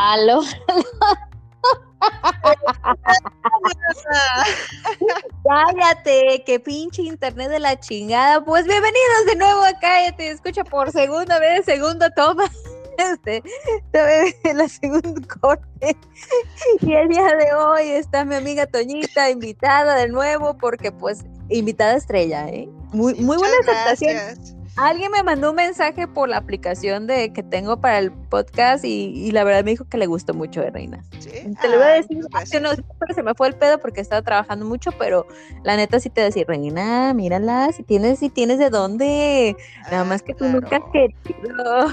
Aló. Cállate, que pinche internet de la chingada. Pues bienvenidos de nuevo a Cállate, escucha por segunda vez, segundo toma. Este, la segunda corte. Y el día de hoy está mi amiga Toñita invitada de nuevo, porque pues invitada estrella, ¿eh? Muy, muy buena aceptación. Alguien me mandó un mensaje por la aplicación de que tengo para el podcast y, la verdad me dijo que le gustó mucho de Reina. Te lo voy a decir, no, se me fue el pedo porque estaba trabajando mucho, pero la neta sí te decía, Reina, mírala, si tienes, si tienes de dónde. Nada más que tú nunca has querido.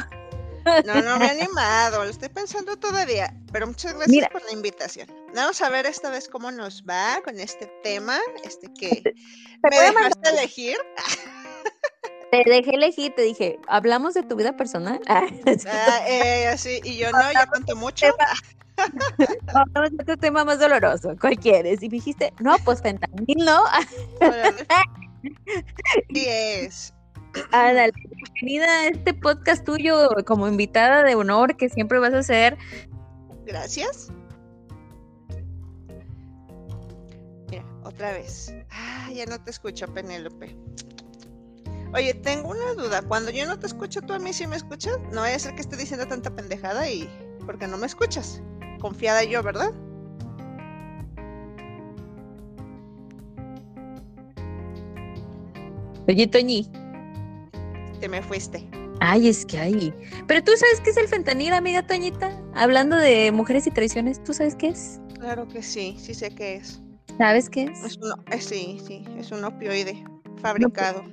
No, no me he animado, lo estoy pensando todavía, pero muchas gracias por la invitación. Vamos a ver esta vez cómo nos va con este tema, este que me dejaste elegir. Te dejé elegir, te dije, ¿hablamos de tu vida personal? Ah, eh, sí, y yo no, ya cuento mucho. Hablamos de tu tema más doloroso, ¿cuál quieres? Y dijiste, no, pues fentanil, ¿no? Sí es. Ándale, bienvenida a este podcast tuyo como invitada de honor que siempre vas a hacer. Gracias. Mira, otra vez. Ah, ya no te escucho, Penélope. Oye, tengo una duda. Cuando yo no te escucho, ¿tú a mí sí me escuchas? No vaya a ser que esté diciendo tanta pendejada y... porque no me escuchas. Confiada yo, ¿verdad? Oye, Toñi. Te me fuiste. Ay, es que hay. Pero tú sabes qué es el fentanil, amiga Toñita. Hablando de mujeres y traiciones, ¿tú sabes qué es? Claro que sí, sí sé qué es. ¿Sabes qué es? es eh, sí, sí, es un opioide fabricado.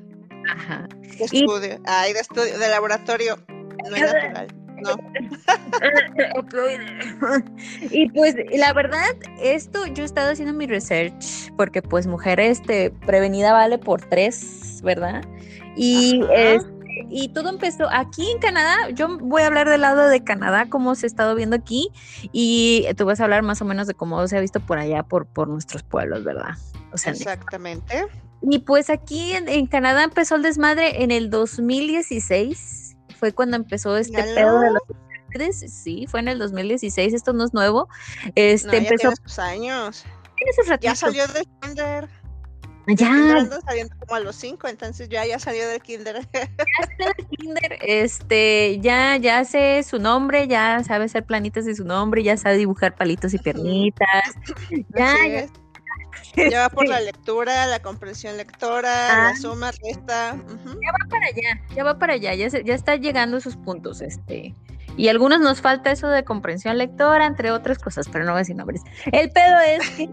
Ajá. De estudio. Ay, de estudio, de laboratorio. No es natural. No. y pues la verdad, esto yo he estado haciendo mi research porque pues mujer este, prevenida vale por tres, ¿verdad? Y este, y todo empezó aquí en Canadá. Yo voy a hablar del lado de Canadá, cómo se ha estado viendo aquí, y tú vas a hablar más o menos de cómo se ha visto por allá, por, por nuestros pueblos, ¿verdad? O sea, Exactamente. Y pues aquí en, Canadá empezó el desmadre en el 2016. Fue cuando empezó este pedo de los sí, fue en el 2016, esto no es nuevo. Este no, ya empezó sus años. Tiene Ya salió del kinder. Ya. saliendo como a los cinco, entonces ya ya salió del kinder. Ya salió del kinder, este, ya ya sé su nombre, ya sabe hacer planitas de su nombre, ya sabe dibujar palitos y piernitas. Ya, ya, ya va por la lectura, la comprensión lectora, la ah. suma, resta. Ya va para allá, ya va para allá, ya, ya está llegando a esos puntos, este. Y algunos nos falta eso de comprensión lectora, entre otras cosas, pero no voy a decir nombres. El pedo es que.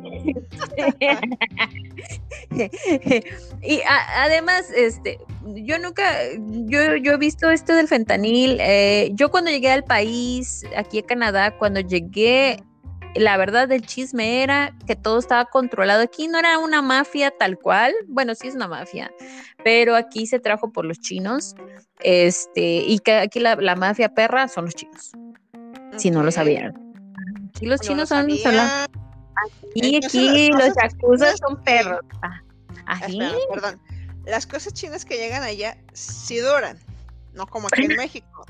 y además, este, yo nunca, yo, yo he visto esto del fentanil. Eh, yo cuando llegué al país, aquí a Canadá, cuando llegué la verdad del chisme era que todo estaba controlado. Aquí no era una mafia tal cual, bueno, sí es una mafia, pero aquí se trajo por los chinos, este, y que aquí la, mafia perra son los chinos, si no lo sabían. Aquí los chinos son, y aquí los yakuza son perros. Ah, perdón. Las cosas chinas que llegan allá sí duran, no como aquí en México.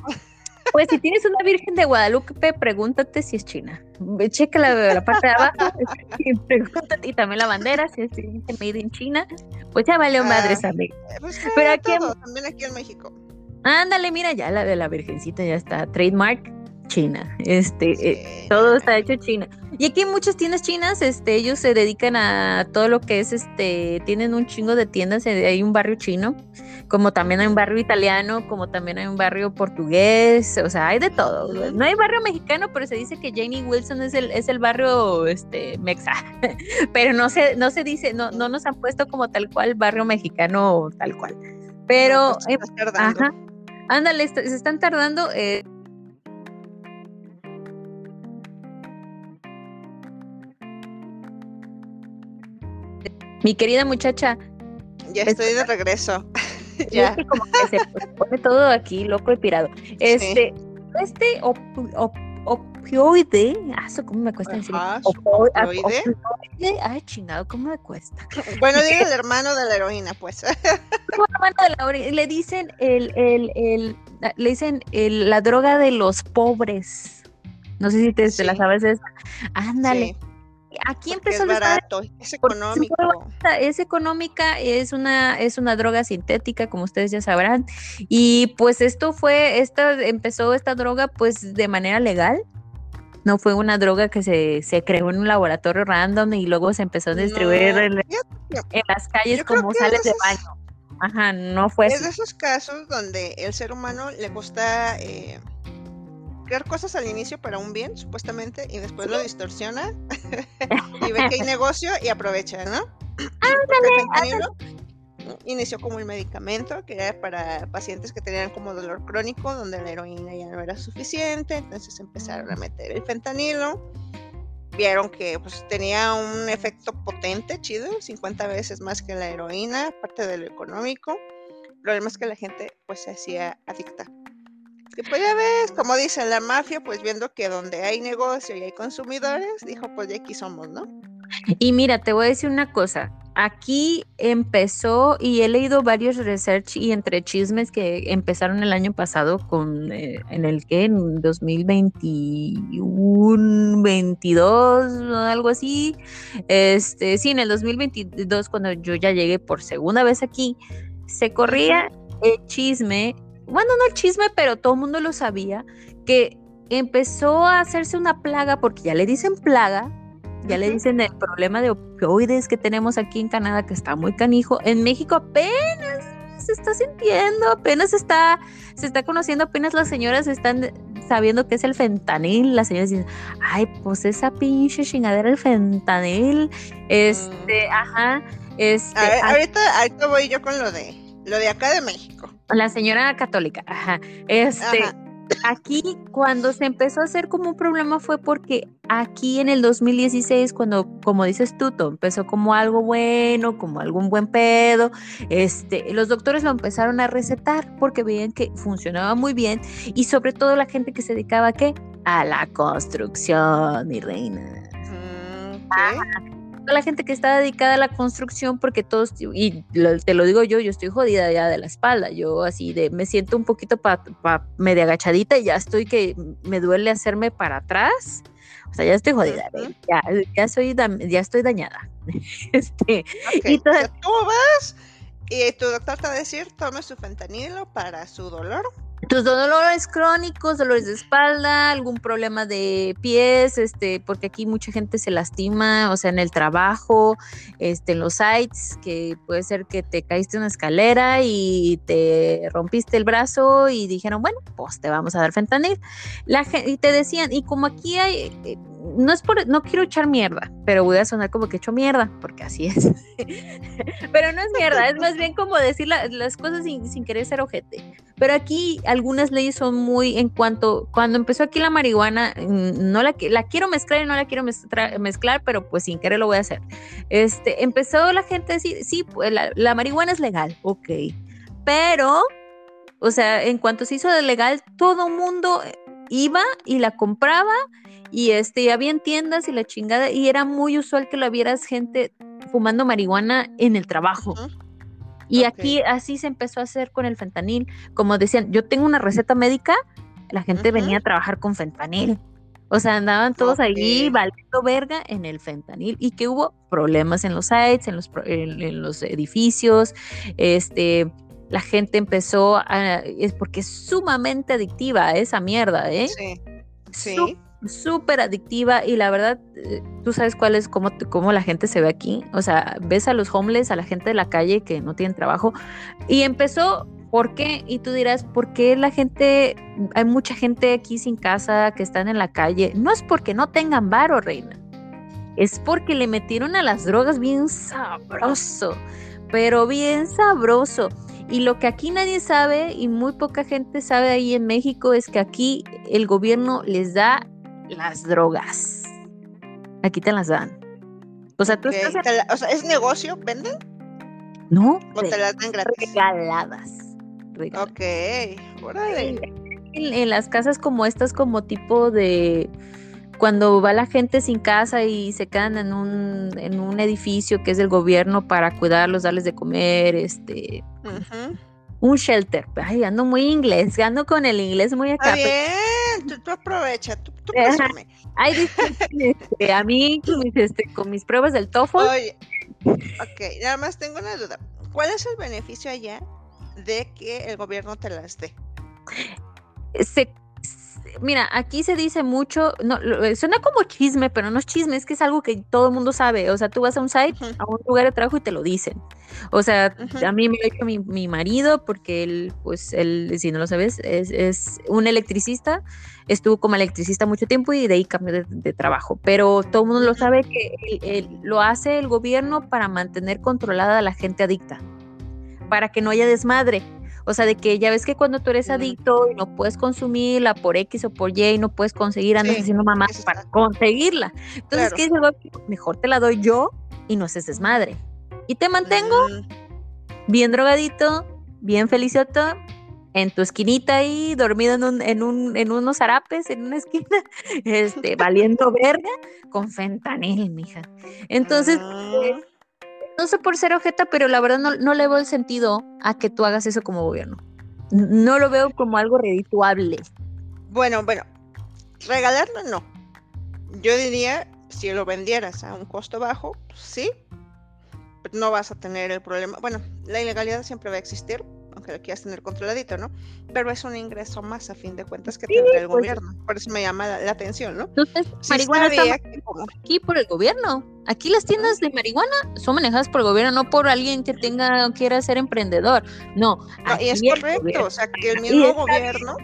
Pues si tienes una Virgen de Guadalupe, pregúntate si es china. Checa la, la parte de abajo y pregúntate, y también la bandera, si es made in China. Pues ya vale madre esa ah, pues Pero aquí también aquí en México. Ándale, mira, ya la de la Virgencita ya está. Trademark China. Este, eh, todo está hecho China. Y aquí hay muchas tiendas chinas, este, ellos se dedican a todo lo que es, este, tienen un chingo de tiendas, eh, hay un barrio chino, como también hay un barrio italiano, como también hay un barrio portugués, o sea, hay de todo. No hay barrio mexicano, pero se dice que Janie Wilson es el, es el barrio, este, mexa, pero no se, no se dice, no, no nos han puesto como tal cual barrio mexicano tal cual. Pero, pues, ajá, ándale, se están tardando. Eh, Mi querida muchacha. Ya estoy de regreso. ya. como que se pone todo aquí loco y pirado. Este, este opioide, ah, ¿cómo me cuesta decir? Ah, opioide. Ay, chingado, ¿cómo me cuesta? Bueno, dile el hermano de la heroína, pues. el hermano de la heroína. Le dicen el, el, el, le dicen el, la droga de los pobres. No sé si te, te la sabes esa. Ándale. Sí, Aquí porque empezó es barato, es porque es económico. es económica, es una, es una droga sintética, como ustedes ya sabrán. Y pues esto fue, esta, empezó esta droga pues de manera legal. No fue una droga que se, se creó en un laboratorio random y luego se empezó a distribuir No, en, en las calles como sales es de baño. Ajá, no fue Es así. de esos casos donde el ser humano le gusta eh, crear cosas al inicio para un bien, supuestamente, y después lo distorsiona y ve que hay negocio y aprovecha, ¿no? Fentanilo inició como un medicamento que era para pacientes que tenían como dolor crónico, donde la heroína ya no era suficiente, entonces empezaron a meter el fentanilo. Vieron que pues, tenía un efecto potente, chido, 50 veces más que la heroína, aparte de lo económico. El problema es que la gente pues se hacía adicta. Pues ya ves, como dice la mafia, pues viendo que donde hay negocio y hay consumidores, dijo pues de aquí somos, ¿no? Y mira, te voy a decir una cosa. Aquí empezó y he leído varios research y entre chismes que empezaron el año pasado con eh, en el que en 2021, 22, o algo así. Este, sí, en el 2022 cuando yo ya llegué por segunda vez aquí, se corría el chisme, bueno, no el chisme, pero todo el mundo lo sabía que empezó a hacerse una plaga porque ya le dicen plaga ya le dicen el problema de opioides que tenemos aquí en Canadá, que está muy canijo. En México apenas se está sintiendo, apenas está, se está conociendo, apenas las señoras están sabiendo qué es el fentanil. Las señoras dicen, ay, pues esa pinche chingadera el fentanil. Este, ajá. Este, A ver, ah, ahorita, ahorita voy yo con lo de lo de acá de México. La señora católica, ajá. Este, Ajá. aquí cuando se empezó a hacer como un problema fue porque aquí en el 2016, cuando, como dices tú, todo empezó como algo bueno, como algún buen pedo, este, los doctores lo empezaron a recetar porque veían que funcionaba muy bien y sobre todo la gente que se dedicaba a qué? A la construcción, mi reina Mm. Toda la gente que está dedicada a la construcción, porque todos, y lo- te lo digo yo, yo estoy jodida ya de la espalda, yo así de, me siento un poquito pa, pa- media agachadita y ya estoy que me duele hacerme para atrás, o sea, ya estoy jodida, Ujú. ya, ya, soy, ya estoy dañada. Este, Ok, y o toda- sea, tú vas y tu doctor te va a decir, tome su fentanilo para su dolor. Tus dolores crónicos, dolores de espalda, algún problema de pies, este, porque aquí mucha gente se lastima, o sea, en el trabajo, este, en los sites, que puede ser que te caíste una escalera y te rompiste el brazo y dijeron, bueno, pues te vamos a dar fentanil. La y te decían, y como aquí hay, eh, no es por, no quiero echar mierda, pero voy a sonar como que echo mierda, porque así es. pero no es mierda, es más bien como decir la- las cosas sin, sin querer ser ojete. Pero aquí algunas leyes son muy en cuanto, cuando empezó aquí la marihuana, mm, no la, la quiero mezclar y no la quiero mezcla- mezclar, pero pues sin querer lo voy a hacer. Este, empezó la gente a decir, sí, pues la, la marihuana es legal, ok, pero, o sea, en cuanto se hizo de legal, todo mundo iba y la compraba y este, y había en tiendas y la chingada, y era muy usual que la vieras gente fumando marihuana en el trabajo. Ujú. Y aquí así se empezó a hacer con el fentanil. Como decían, yo tengo una receta médica, la gente venía a trabajar con fentanil. O sea, andaban todos allí valiendo verga en el fentanil y que hubo problemas en los sites, en los, en, en los edificios, este, la gente empezó a, es porque es sumamente adictiva esa mierda, ¿eh? Sí, sí. Súper adictiva y la verdad, eh, tú sabes cuál es, cómo, cómo la gente se ve aquí. O sea, ves a los homeless, a la gente de la calle que no tienen trabajo. Y empezó, ¿por qué? Y tú dirás, ¿por qué la gente, hay mucha gente aquí sin casa que están en la calle? No es porque no tengan varo, reina. Es porque le metieron a las drogas bien sabroso, pero bien sabroso. Y lo que aquí nadie sabe y muy poca gente sabe ahí en México es que aquí el gobierno les da las drogas. Aquí te las dan. O sea, tú estás la- o sea, ¿es negocio? ¿Venden? no ¿O te las dan gratis? regaladas. regaladas. Ok, órale. En, en las casas como estas, como tipo de cuando va la gente sin casa y se quedan en un, en un edificio que es del gobierno para cuidarlos, darles de comer, este. Un shelter. Ay, ando muy inglés, ando con el inglés muy acá. Está pero- bien, tú, tú aprovecha, tú, tú. Ay, disculpen, este, a mí con mis, este, con mis pruebas del TOEFL, Oye, ok, nada más tengo una duda. ¿Cuál es el beneficio allá de que el gobierno te las dé? se- mira, aquí se dice mucho, no, lo- suena como chisme, pero no es chisme, es que es algo que todo el mundo sabe. O sea, tú vas a un site, a un lugar de trabajo y te lo dicen. O sea, Ujú. a mí me lo ha dicho mi, mi marido, porque él, pues, él, si no lo sabes, es, es un electricista, estuvo como electricista mucho tiempo y de ahí cambió de, de trabajo. Pero todo el mundo lo sabe que él- él- lo hace el gobierno para mantener controlada a la gente adicta, para que no haya desmadre. O sea, de que ya ves que cuando tú eres adicto y no puedes consumirla por X o por Y y no puedes conseguir, andas Sí, haciendo mamá para conseguirla. Entonces, Claro. ¿qué dice el gobierno? Mejor te la doy yo y no haces desmadre. Y te mantengo Mm, bien drogadito, bien felicioto, en tu esquinita ahí, dormido en, un, en, un, en unos zarapes, en una esquina, este, valiendo verga, con fentanil, mija. Entonces, mm, no sé por ser ojeta, pero la verdad no, no le veo el sentido a que tú hagas eso como gobierno. No lo veo como algo redituable. Bueno, bueno, regalarlo no. Yo diría, si lo vendieras a un costo bajo, sí, no vas a tener el problema. Bueno, la ilegalidad siempre va a existir, aunque lo quieras tener controladito, ¿no? Pero es un ingreso más a fin de cuentas que tendrá el pues. gobierno. Por eso me llama la, la atención, ¿no? Entonces, Sí marihuana está que como- aquí por el gobierno. Aquí las tiendas de marihuana son manejadas por el gobierno, no por alguien que tenga quiera ser emprendedor. No, No, y es aquí correcto, o sea, que el mismo gobierno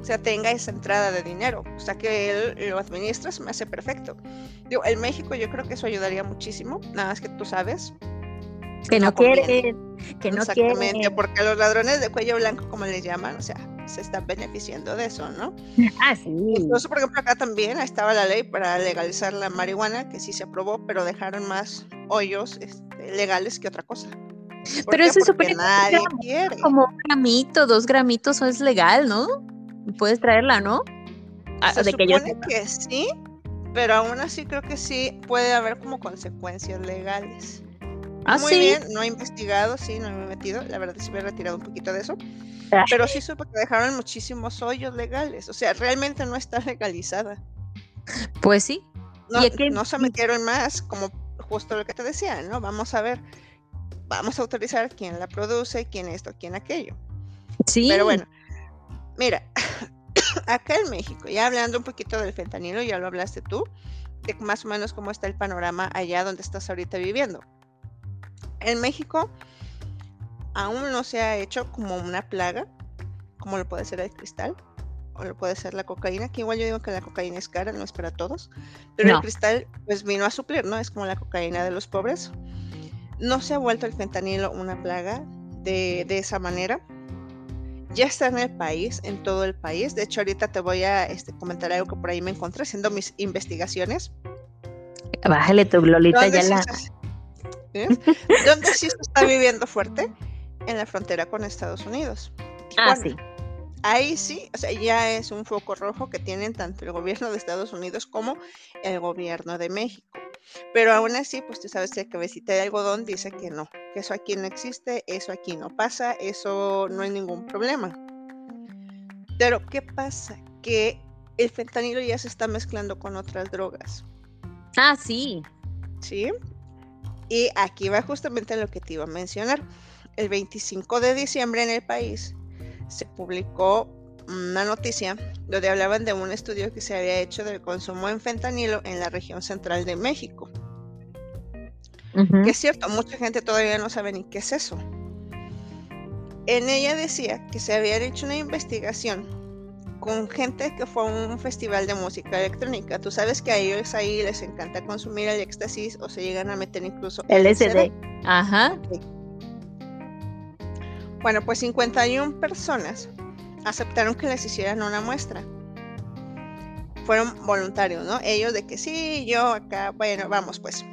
o sea, tenga esa entrada de dinero, o sea, que él lo administra, se me hace perfecto. Digo, en México yo creo que eso ayudaría muchísimo, nada más que tú sabes. Que no, quieren, que no Exactamente, quieren. porque los ladrones de cuello blanco, como les llaman, o sea, se están beneficiando de eso, ¿no? Ah, sí. Incluso, por ejemplo, acá también estaba la ley para legalizar la marihuana, que sí se aprobó, pero dejaron más hoyos este, legales que otra cosa. ¿Por Pero Porque supone que. Como un gramito, dos gramitos, eso es legal, ¿no? Puedes traerla, ¿no? Ah, Se de que yo supone sepa. que sí, pero aún así creo que sí puede haber como consecuencias legales. Ah, Muy sí. bien, no he investigado, sí, no me he metido, la verdad sí me he retirado un poquito de eso, Ah. pero sí supe que dejaron muchísimos hoyos legales, o sea, realmente no está legalizada. Pues sí. No, ¿Y a qué- no se metieron más, como justo lo que te decía, ¿no? Vamos a ver, vamos a autorizar quién la produce, quién esto, quién aquello. Sí. Pero bueno, mira, acá en México, ya hablando un poquito del fentanilo, ya lo hablaste tú, de más o menos cómo está el panorama allá donde estás ahorita viviendo. En México aún no se ha hecho como una plaga, como lo puede ser el cristal, o lo puede ser la cocaína, que igual yo digo que la cocaína es cara, no es para todos, pero el cristal pues vino a suplir, ¿no? Es como la cocaína de los pobres. No se ha vuelto el fentanilo una plaga de, de esa manera ya está en el país, en todo el país. De hecho, ahorita te voy a este, comentar algo que por ahí me encontré haciendo mis investigaciones. Bájale tu Lolita ¿Dónde ya la. ¿Eh? ¿Dónde sí se está viviendo fuerte? En la frontera con Estados Unidos. Ah, sí. Ahí sí, o sea, ya es un foco rojo que tienen tanto el gobierno de Estados Unidos como el gobierno de México. Pero aún así, pues tú sabes que la cabecita de algodón dice que no, que eso aquí no existe, eso aquí no pasa, eso no hay ningún problema. Pero, ¿qué pasa? Que el fentanilo ya se está mezclando con otras drogas, Ah, sí. ¿sí? Y aquí va justamente lo que te iba a mencionar. El 25 de diciembre en el país se publicó una noticia donde hablaban de un estudio que se había hecho del consumo en fentanilo en la región central de México. Que es cierto, mucha gente todavía no sabe ni qué es eso. En ella decía que se había hecho una investigación con gente que fue a un festival de música electrónica. Tú sabes que a ellos ahí les encanta consumir el éxtasis o se llegan a meter incluso LSD. Ajá. Bueno, pues 51 personas aceptaron que les hicieran una muestra. Fueron voluntarios, ¿no? Ellos de que sí, yo acá, bueno, vamos pues.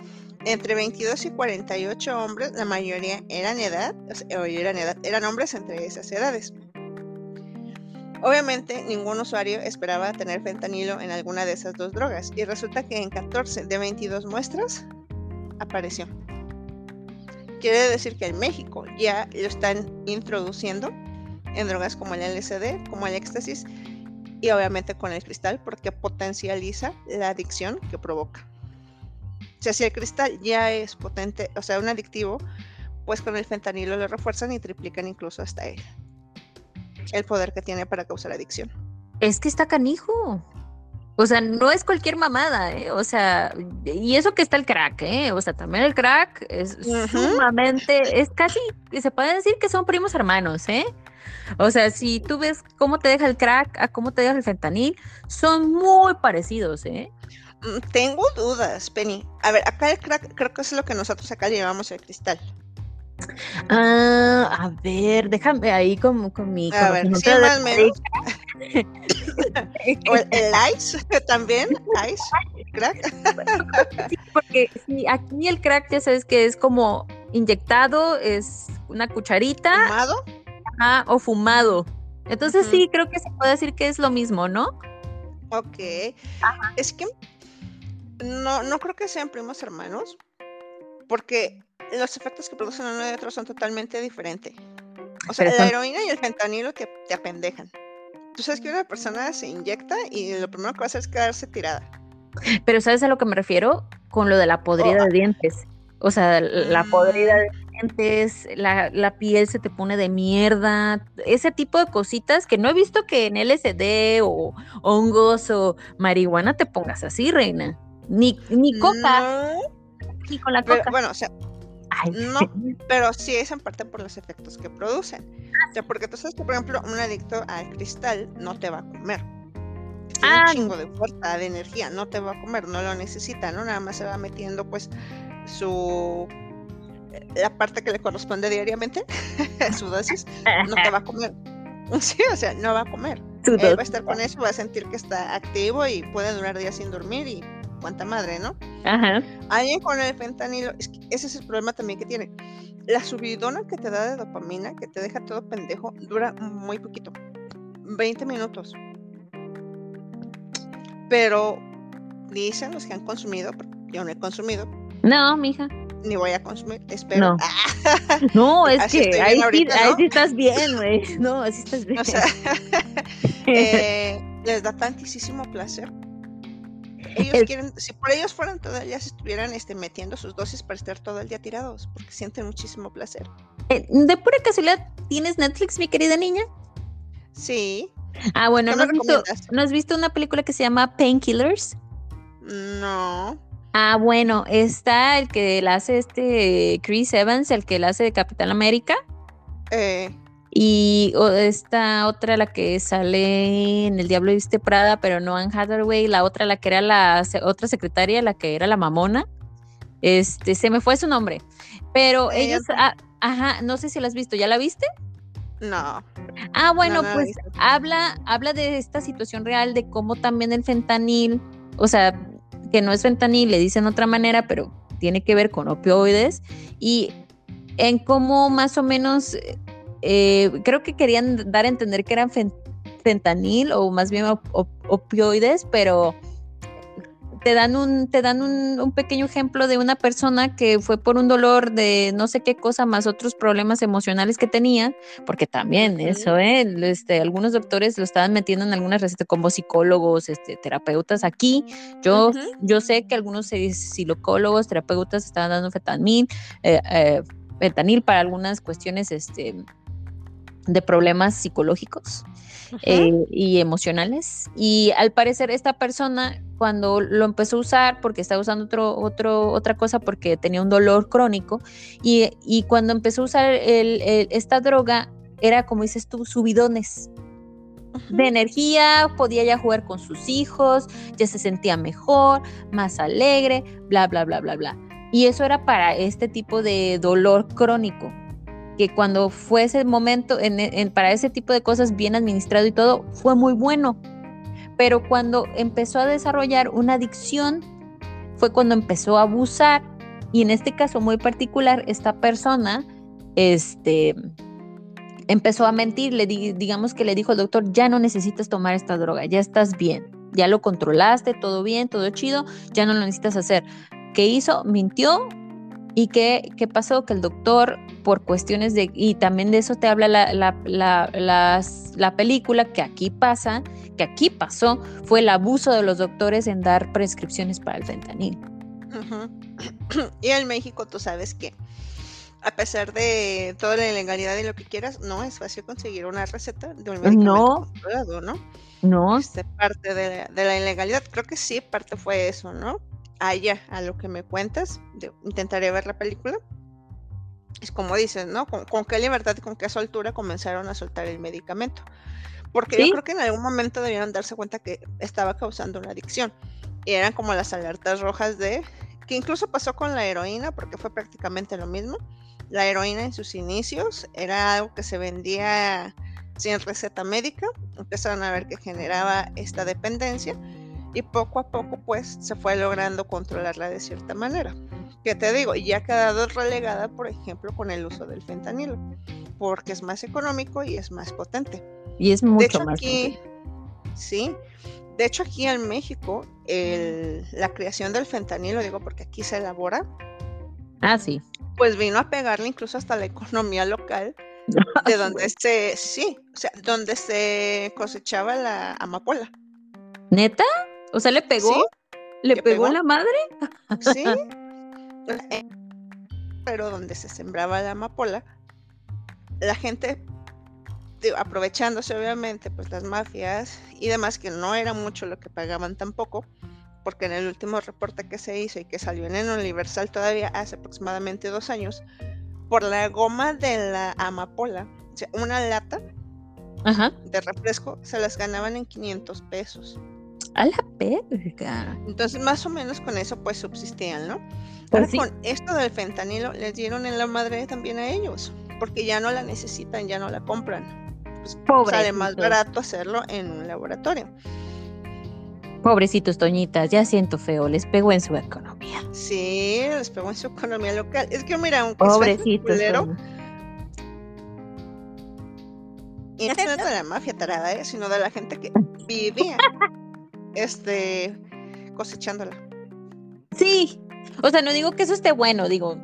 Entre 22 y 48 hombres, la mayoría eran edad, o sea, eran edad, eran hombres entre esas edades. Obviamente, ningún usuario esperaba tener fentanilo en alguna de esas dos drogas y resulta que en 14 de 22 muestras apareció. Quiere decir que en México ya lo están introduciendo en drogas como el LSD, como el éxtasis, y obviamente con el cristal porque potencializa la adicción que provoca. O sea, si el cristal ya es potente, o sea, un adictivo, pues con el fentanilo lo refuerzan y triplican incluso hasta él el poder que tiene para causar adicción. Es que está canijo. O sea, no es cualquier mamada, ¿eh? O sea, y eso que está el crack, ¿eh? O sea, también el crack es sumamente, es casi, se puede decir que son primos hermanos, ¿eh? O sea, si tú ves cómo te deja el crack a cómo te deja el fentanil, son muy parecidos, ¿eh? Mm, tengo dudas, Penny. A ver, acá el crack creo que es lo que nosotros acá le llamamos el cristal. Ah, a ver, déjame ahí con, con mi. A ver, sí, más menos. o el, ice también, ice, crack. sí, porque sí, aquí el crack ya sabes que es como inyectado, es una cucharita. ¿Fumado? Ajá, o fumado. Entonces sí, creo que se puede decir que es lo mismo, ¿no? Ok. Es que no, no creo que sean primos hermanos, porque los efectos que producen uno y otro son totalmente diferentes. O sea, la heroína y el fentanilo te, te apendejan. Tú sabes que una persona se inyecta y lo primero que va a hacer es quedarse tirada. Pero ¿sabes a lo que me refiero? Con lo de la podrida oh, de dientes. O sea, la podrida de dientes, la, la, piel se te pone de mierda, ese tipo de cositas que no he visto que en LSD o hongos o marihuana te pongas así, reina. Ni, ni coca. Ni con la coca. bueno, o sea, no, pero sí es en parte por los efectos que producen. O sea, porque tú sabes que, por ejemplo, un adicto al cristal no te va a comer. Tiene un chingo de fuerza, de energía, no te va a comer, no lo necesita, ¿no? Nada más se va metiendo, pues, su. la parte que le corresponde diariamente, su dosis, no te va a comer. Sí, o sea, no va a comer. Él va a estar con eso, va a sentir que está activo y puede durar días sin dormir y cuánta madre, ¿no? Ajá. Alguien con el fentanilo, es que ese es el problema también que tiene. La subidona que te da de dopamina, que te deja todo pendejo, dura muy poquito. 20 minutos. Pero dicen los que han consumido, yo no he consumido. No, mija. Ni voy a consumir, espero. No, no es que ahí, sí, estás bien, güey. No, así estás bien. O sea, eh, les da tantísimo placer ellos quieren, si por ellos fueran todavía se estuvieran este, metiendo sus dosis para estar todo el día tirados, porque sienten muchísimo placer. Eh, de pura casualidad, ¿tienes Netflix, mi querida niña? Sí. Ah, bueno, ¿no has, visto, ¿no has visto una película que se llama Painkillers? No. Ah, bueno, está el que la hace este Chris Evans, el que la hace de Capitán América. Eh. Y esta otra, la que sale en El Diablo Viste Prada, pero no en Hathaway, la otra, la que era la otra secretaria, la que era la mamona, este, se me fue su nombre. Pero ellos, ah, ajá, no sé si la has visto, ¿ya la viste? No. Ah, bueno, pues habla, habla de esta situación real, de cómo también el fentanil, o sea, que no es fentanil, le dicen otra manera, pero tiene que ver con opioides, y en cómo más o menos eh, creo que querían dar a entender que eran fentanil o más bien opioides, pero te dan un, te dan un, pequeño ejemplo de una persona que fue por un dolor de no sé qué cosa más otros problemas emocionales que tenía, porque también eso, ¿eh? Este, algunos doctores lo estaban metiendo en algunas recetas como psicólogos, este, terapeutas aquí. Yo, yo sé que algunos psicólogos, terapeutas estaban dando fentanil, eh, eh, fentanil para algunas cuestiones este, de problemas psicológicos eh, y emocionales. Y al parecer esta persona cuando lo empezó a usar porque estaba usando otro, otro, otra cosa porque tenía un dolor crónico y, y cuando empezó a usar el, esta droga era como dices tú, subidones de energía, podía ya jugar con sus hijos, ya se sentía mejor, más alegre, bla, bla, bla, bla, bla. Y eso era para este tipo de dolor crónico que cuando fue ese momento, en, para ese tipo de cosas bien administrado y todo, fue muy bueno. Pero cuando empezó a desarrollar una adicción, fue cuando empezó a abusar. Y en este caso muy particular, esta persona, este, empezó a mentir, le digamos que le dijo al doctor, ya no necesitas tomar esta droga, ya estás bien, ya lo controlaste, todo bien, todo chido, ya no lo necesitas hacer. ¿Qué hizo? Mintió ¿Y qué, qué pasó? Que el doctor, por cuestiones de, y también de eso te habla la, la, la, las- la película, que aquí pasa, que aquí pasó, fue el abuso de los doctores en dar prescripciones para el fentanil. Ujú. Y en México tú sabes que a pesar de toda la ilegalidad y lo que quieras, no es fácil conseguir una receta de un medicamento No. controlado, ¿no? No, Este, parte de la, de la ilegalidad, creo que sí, parte fue eso, ¿no? Allá, a lo que me cuentas, de- intentaré ver la película. Es como dices, ¿no? Con, con qué libertad y con qué soltura comenzaron a soltar el medicamento. Porque Sí. yo creo que en algún momento debieron darse cuenta que estaba causando una adicción. Y eran como las alertas rojas de, que incluso pasó con la heroína, porque fue prácticamente lo mismo. La heroína en sus inicios era algo que se vendía sin receta médica, empezaron a ver que generaba esta dependencia y poco a poco pues se fue logrando controlarla de cierta manera. Que te digo, y ya ha quedado relegada, por ejemplo, con el uso del fentanilo, porque es más económico y es más potente. y es De mucho hecho más. aquí, sí, de hecho aquí en México el- la creación del fentanilo, digo porque aquí se elabora, Ah, sí. pues vino a pegarle incluso hasta la economía local de donde se, sí, o sea, donde se cosechaba la amapola. ¿Neta? O sea, ¿le pegó? Sí, ¿Le ¿le pegó la madre? sí. Eh, Pero donde se sembraba la amapola, la gente, digo, aprovechándose obviamente, pues las mafias y demás, que no era mucho lo que pagaban tampoco, porque en el último reporte que se hizo y que salió en el Universal todavía hace aproximadamente dos años, por la goma de la amapola, o sea, una lata Ajá. de refresco, se las ganaban en 500 pesos. A la verga. Entonces, más o menos con eso, pues subsistían, ¿no? Pues Ahora sí. con esto del fentanilo, les dieron en la madre también a ellos, porque ya no la necesitan, ya no la compran. Pues, sale más barato hacerlo en un laboratorio. Pobrecitos, Toñitas, ya siento feo, les pegó en su economía. Sí, les pegó en su economía local. Es que mira, aunque Pobrecitos. culero, y no se trata de la mafia tarada, ¿eh? sino de la gente que vivía este cosechándola. Sí, o sea, no digo que eso esté bueno, digo,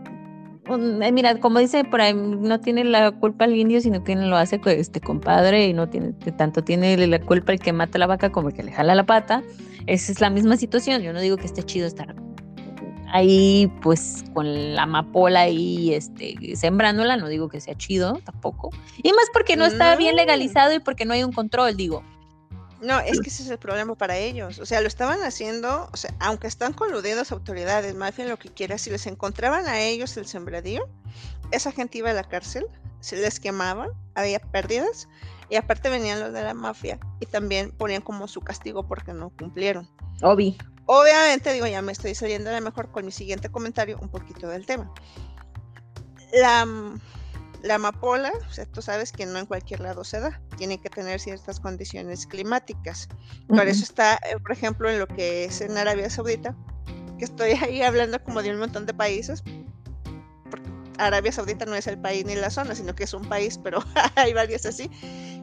eh, mira, como dice por ahí, no tiene la culpa el indio, sino que lo hace con este compadre y no tiene, tanto tiene la culpa el que mata la vaca como el que le jala la pata. Esa es la misma situación. Yo no digo que esté chido estar ahí, pues, con la amapola ahí, este, sembrándola, no digo que sea chido tampoco. Y más porque no está bien legalizado y porque no hay un control, digo. No, es que ese es el problema para ellos. O sea, lo estaban haciendo, o sea, aunque están coludidas autoridades, mafia, lo que quieras, si les encontraban a ellos el sembradío, esa gente iba a la cárcel, se les quemaban, había pérdidas, y aparte venían los de la mafia y también ponían como su castigo porque no cumplieron. Obi. Obviamente, digo, ya me estoy saliendo a lo mejor con mi siguiente comentario un poquito del tema. La, la amapola, o sea, tú sabes que no en cualquier lado se da, tiene que tener ciertas condiciones climáticas. Por eso está, eh, por ejemplo, en lo que es en Arabia Saudita, que estoy ahí hablando como de un montón de países. porque Arabia Saudita no es el país ni la zona, sino que es un país, pero hay varios así,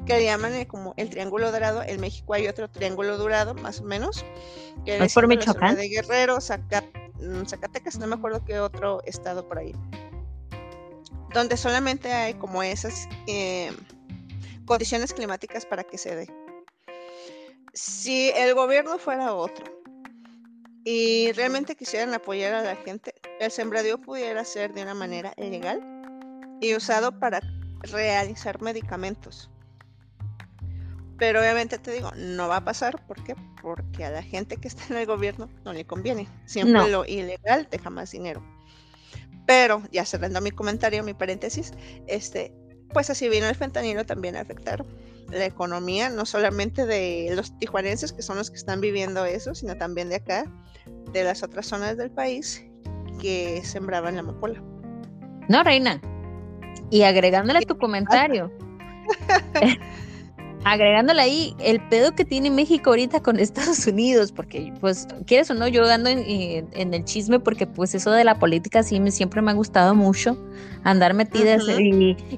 que le llaman eh, como el Triángulo Dorado. En México hay otro Triángulo Dorado, más o menos. Que ¿Es por Michoacán? De Guerrero, Zaca- mm, Zacatecas, no me acuerdo qué otro estado por ahí. Donde solamente hay como esas eh, condiciones climáticas para que se dé. Si el gobierno fuera otro y realmente quisieran apoyar a la gente, el sembradío pudiera ser de una manera legal y usado para realizar medicamentos. Pero obviamente te digo, no va a pasar. ¿Por qué? Porque a la gente que está en el gobierno no le conviene. Siempre No. lo ilegal deja más dinero. Pero, ya cerrando mi comentario, mi paréntesis, este, pues así vino el fentanilo también a afectar la economía, no solamente de los tijuanenses, que son los que están viviendo eso, sino también de acá, de las otras zonas del país que sembraban la amapola. No, reina. Y agregándole a tu comentario. agregándole ahí el pedo que tiene México ahorita con Estados Unidos, porque pues quieres o no, yo ando en, en- en el chisme porque pues eso de la política sí me, siempre me ha gustado mucho andar metida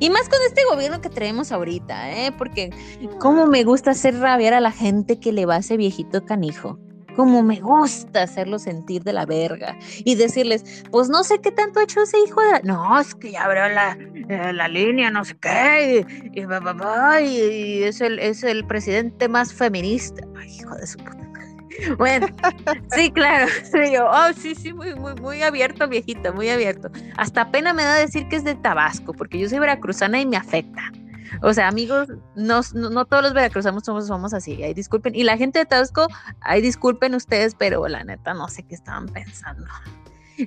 y más con este gobierno que traemos ahorita, ¿eh? porque cómo me gusta hacer rabiar a la gente que le va a ese viejito canijo. Como me gusta hacerlos sentir de la verga y decirles, pues no sé qué tanto ha hecho ese hijo de. No, es que ya abrió la, eh, la línea, no sé qué, y, y, y, es, el, es el presidente más feminista. Ay, hijo de su puta bueno, sí, claro. Sí, yo, oh, sí, sí, muy, muy, muy abierto, viejito, muy abierto. Hasta pena me da decir que es de Tabasco, porque yo soy veracruzana y me afecta. O sea, amigos, no, no, todos los veracruzanos somos, somos así, ahí disculpen. Y la gente de Tabasco, ahí disculpen ustedes, pero la neta no sé qué estaban pensando.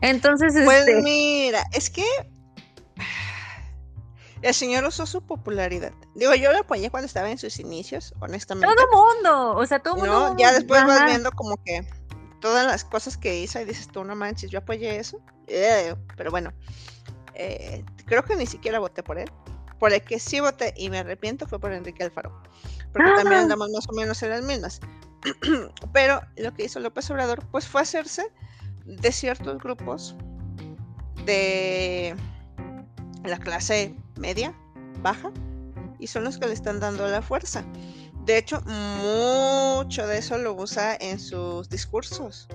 Entonces, pues este mira, es que el señor usó su popularidad. Digo, yo lo apoyé cuando estaba en sus inicios, honestamente. Todo mundo, o sea, todo mundo. No, ya después vas viendo como que todas las cosas que hizo y dices tú, no manches, yo apoyé eso. Eh, pero bueno, eh, creo que ni siquiera voté por él. Por el que sí voté y me arrepiento fue por Enrique Alfaro. Porque también andamos más o menos en las mismas. pero lo que hizo López Obrador, pues fue hacerse de ciertos grupos de la clase media, baja, y son los que le están dando la fuerza. De hecho, mucho de eso lo usa en sus discursos.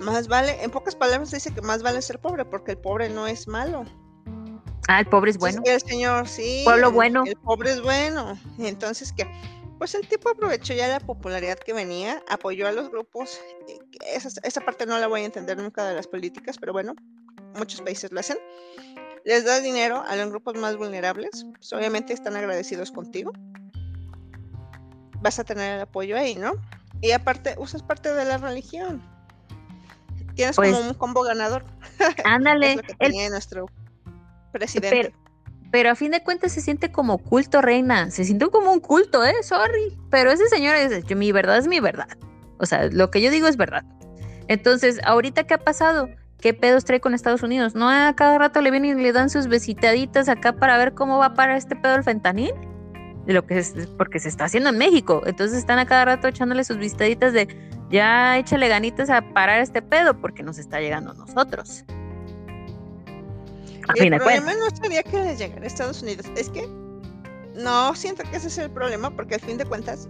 Más vale, en pocas palabras dice que más vale ser pobre porque el pobre no es malo. Ah, el pobre es bueno. el señor, sí. Pueblo bueno. El pobre es bueno. Entonces, ¿qué? Pues el tipo aprovechó ya la popularidad que venía, apoyó a los grupos. Eh, esa, esa parte no la voy a entender nunca de las políticas, pero bueno, muchos países lo hacen les das dinero a los grupos más vulnerables, pues obviamente están agradecidos contigo. Vas a tener el apoyo ahí, ¿no? Y aparte, usas parte de la religión. Tienes como pues un combo ganador. Ándale. el, nuestro presidente. Pero, a fin de cuentas se siente como culto, reina. Se siente como un culto, ¿eh? Sorry. Pero ese señor dice, mi verdad es mi verdad. O sea, lo que yo digo es verdad. Entonces, ahorita, ¿qué ha pasado? ¿Qué pedos trae con Estados Unidos? ¿No a cada rato le vienen y le dan sus visitaditas acá para ver cómo va para este pedo el fentanil? Lo que es, porque se está haciendo en México. Entonces están a cada rato echándole sus visitaditas de ya échale ganitas a parar este pedo porque nos está llegando a nosotros. El problema no sería que les llegara a Estados Unidos, es que no siento que ese sea el problema porque al fin de cuentas,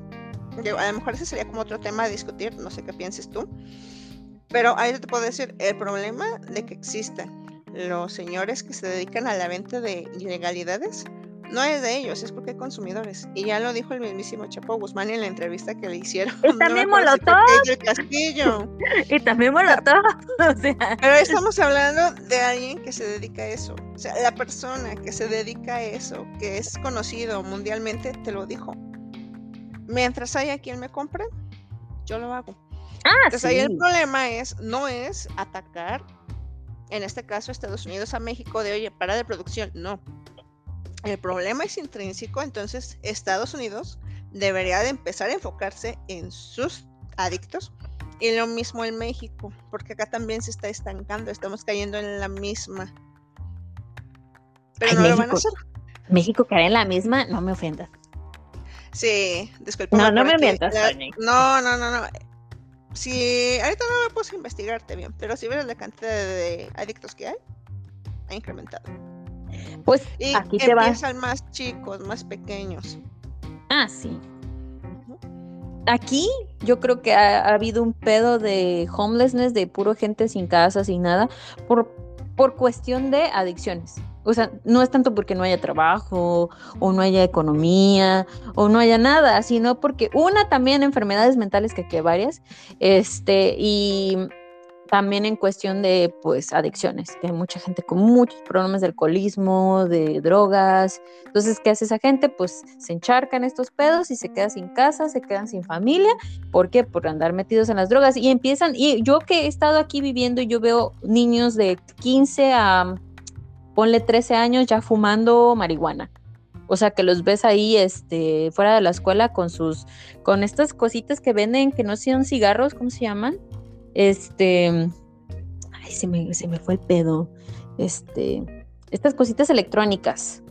a lo mejor ese sería como otro tema a discutir, no sé qué pienses tú. Pero ahí te puedo decir, el problema de que existan los señores que se dedican a la venta de ilegalidades no es de ellos, es porque hay consumidores. Y ya lo dijo el mismísimo Chapo Guzmán en la entrevista que le hicieron. Y también Molotov. y también Molotov. o sea. Pero estamos hablando de alguien que se dedica a eso. O sea, la persona que se dedica a eso, que es conocido mundialmente, te lo dijo. Mientras haya quien me compre, yo lo hago. Ah, Entonces ahí el problema es, no es atacar, en este caso Estados Unidos a México, de oye, para de producción, no. El problema es intrínseco, entonces Estados Unidos debería de empezar a enfocarse en sus adictos y lo mismo en México, porque acá también se está estancando, estamos cayendo en la misma. Pero no lo van a hacer. México cae en la misma, no me ofendas. Sí, disculpa. No, no me mientas. No, no, no, no si ahorita no me puse a investigarte bien, pero si ves la cantidad de adictos que hay, ha incrementado. Pues y aquí te empiezan más chicos, más pequeños. Ah, sí. Aquí yo creo que ha, ha, habido un pedo de homelessness, de puro gente sin casa, sin nada, por, por cuestión de adicciones. O sea, no es tanto porque no haya trabajo o no haya economía o no haya nada, sino porque una también enfermedades mentales que aquí hay varias, este, y también en cuestión de pues adicciones, que hay mucha gente con muchos problemas de alcoholismo, de drogas. Entonces, ¿qué hace esa gente? Pues se encharcan estos pedos y se quedan sin casa, se quedan sin familia. ¿Por qué? Por andar metidos en las drogas. Y empiezan, y yo que he estado aquí viviendo, yo veo niños de 15 a ponle 13 años ya fumando marihuana. O sea, que los ves ahí este, fuera de la escuela con sus, con estas cositas que venden, que no sean cigarros, ¿cómo se llaman? Este, ay, se me, se me fue el pedo. Este, estas cositas electrónicas.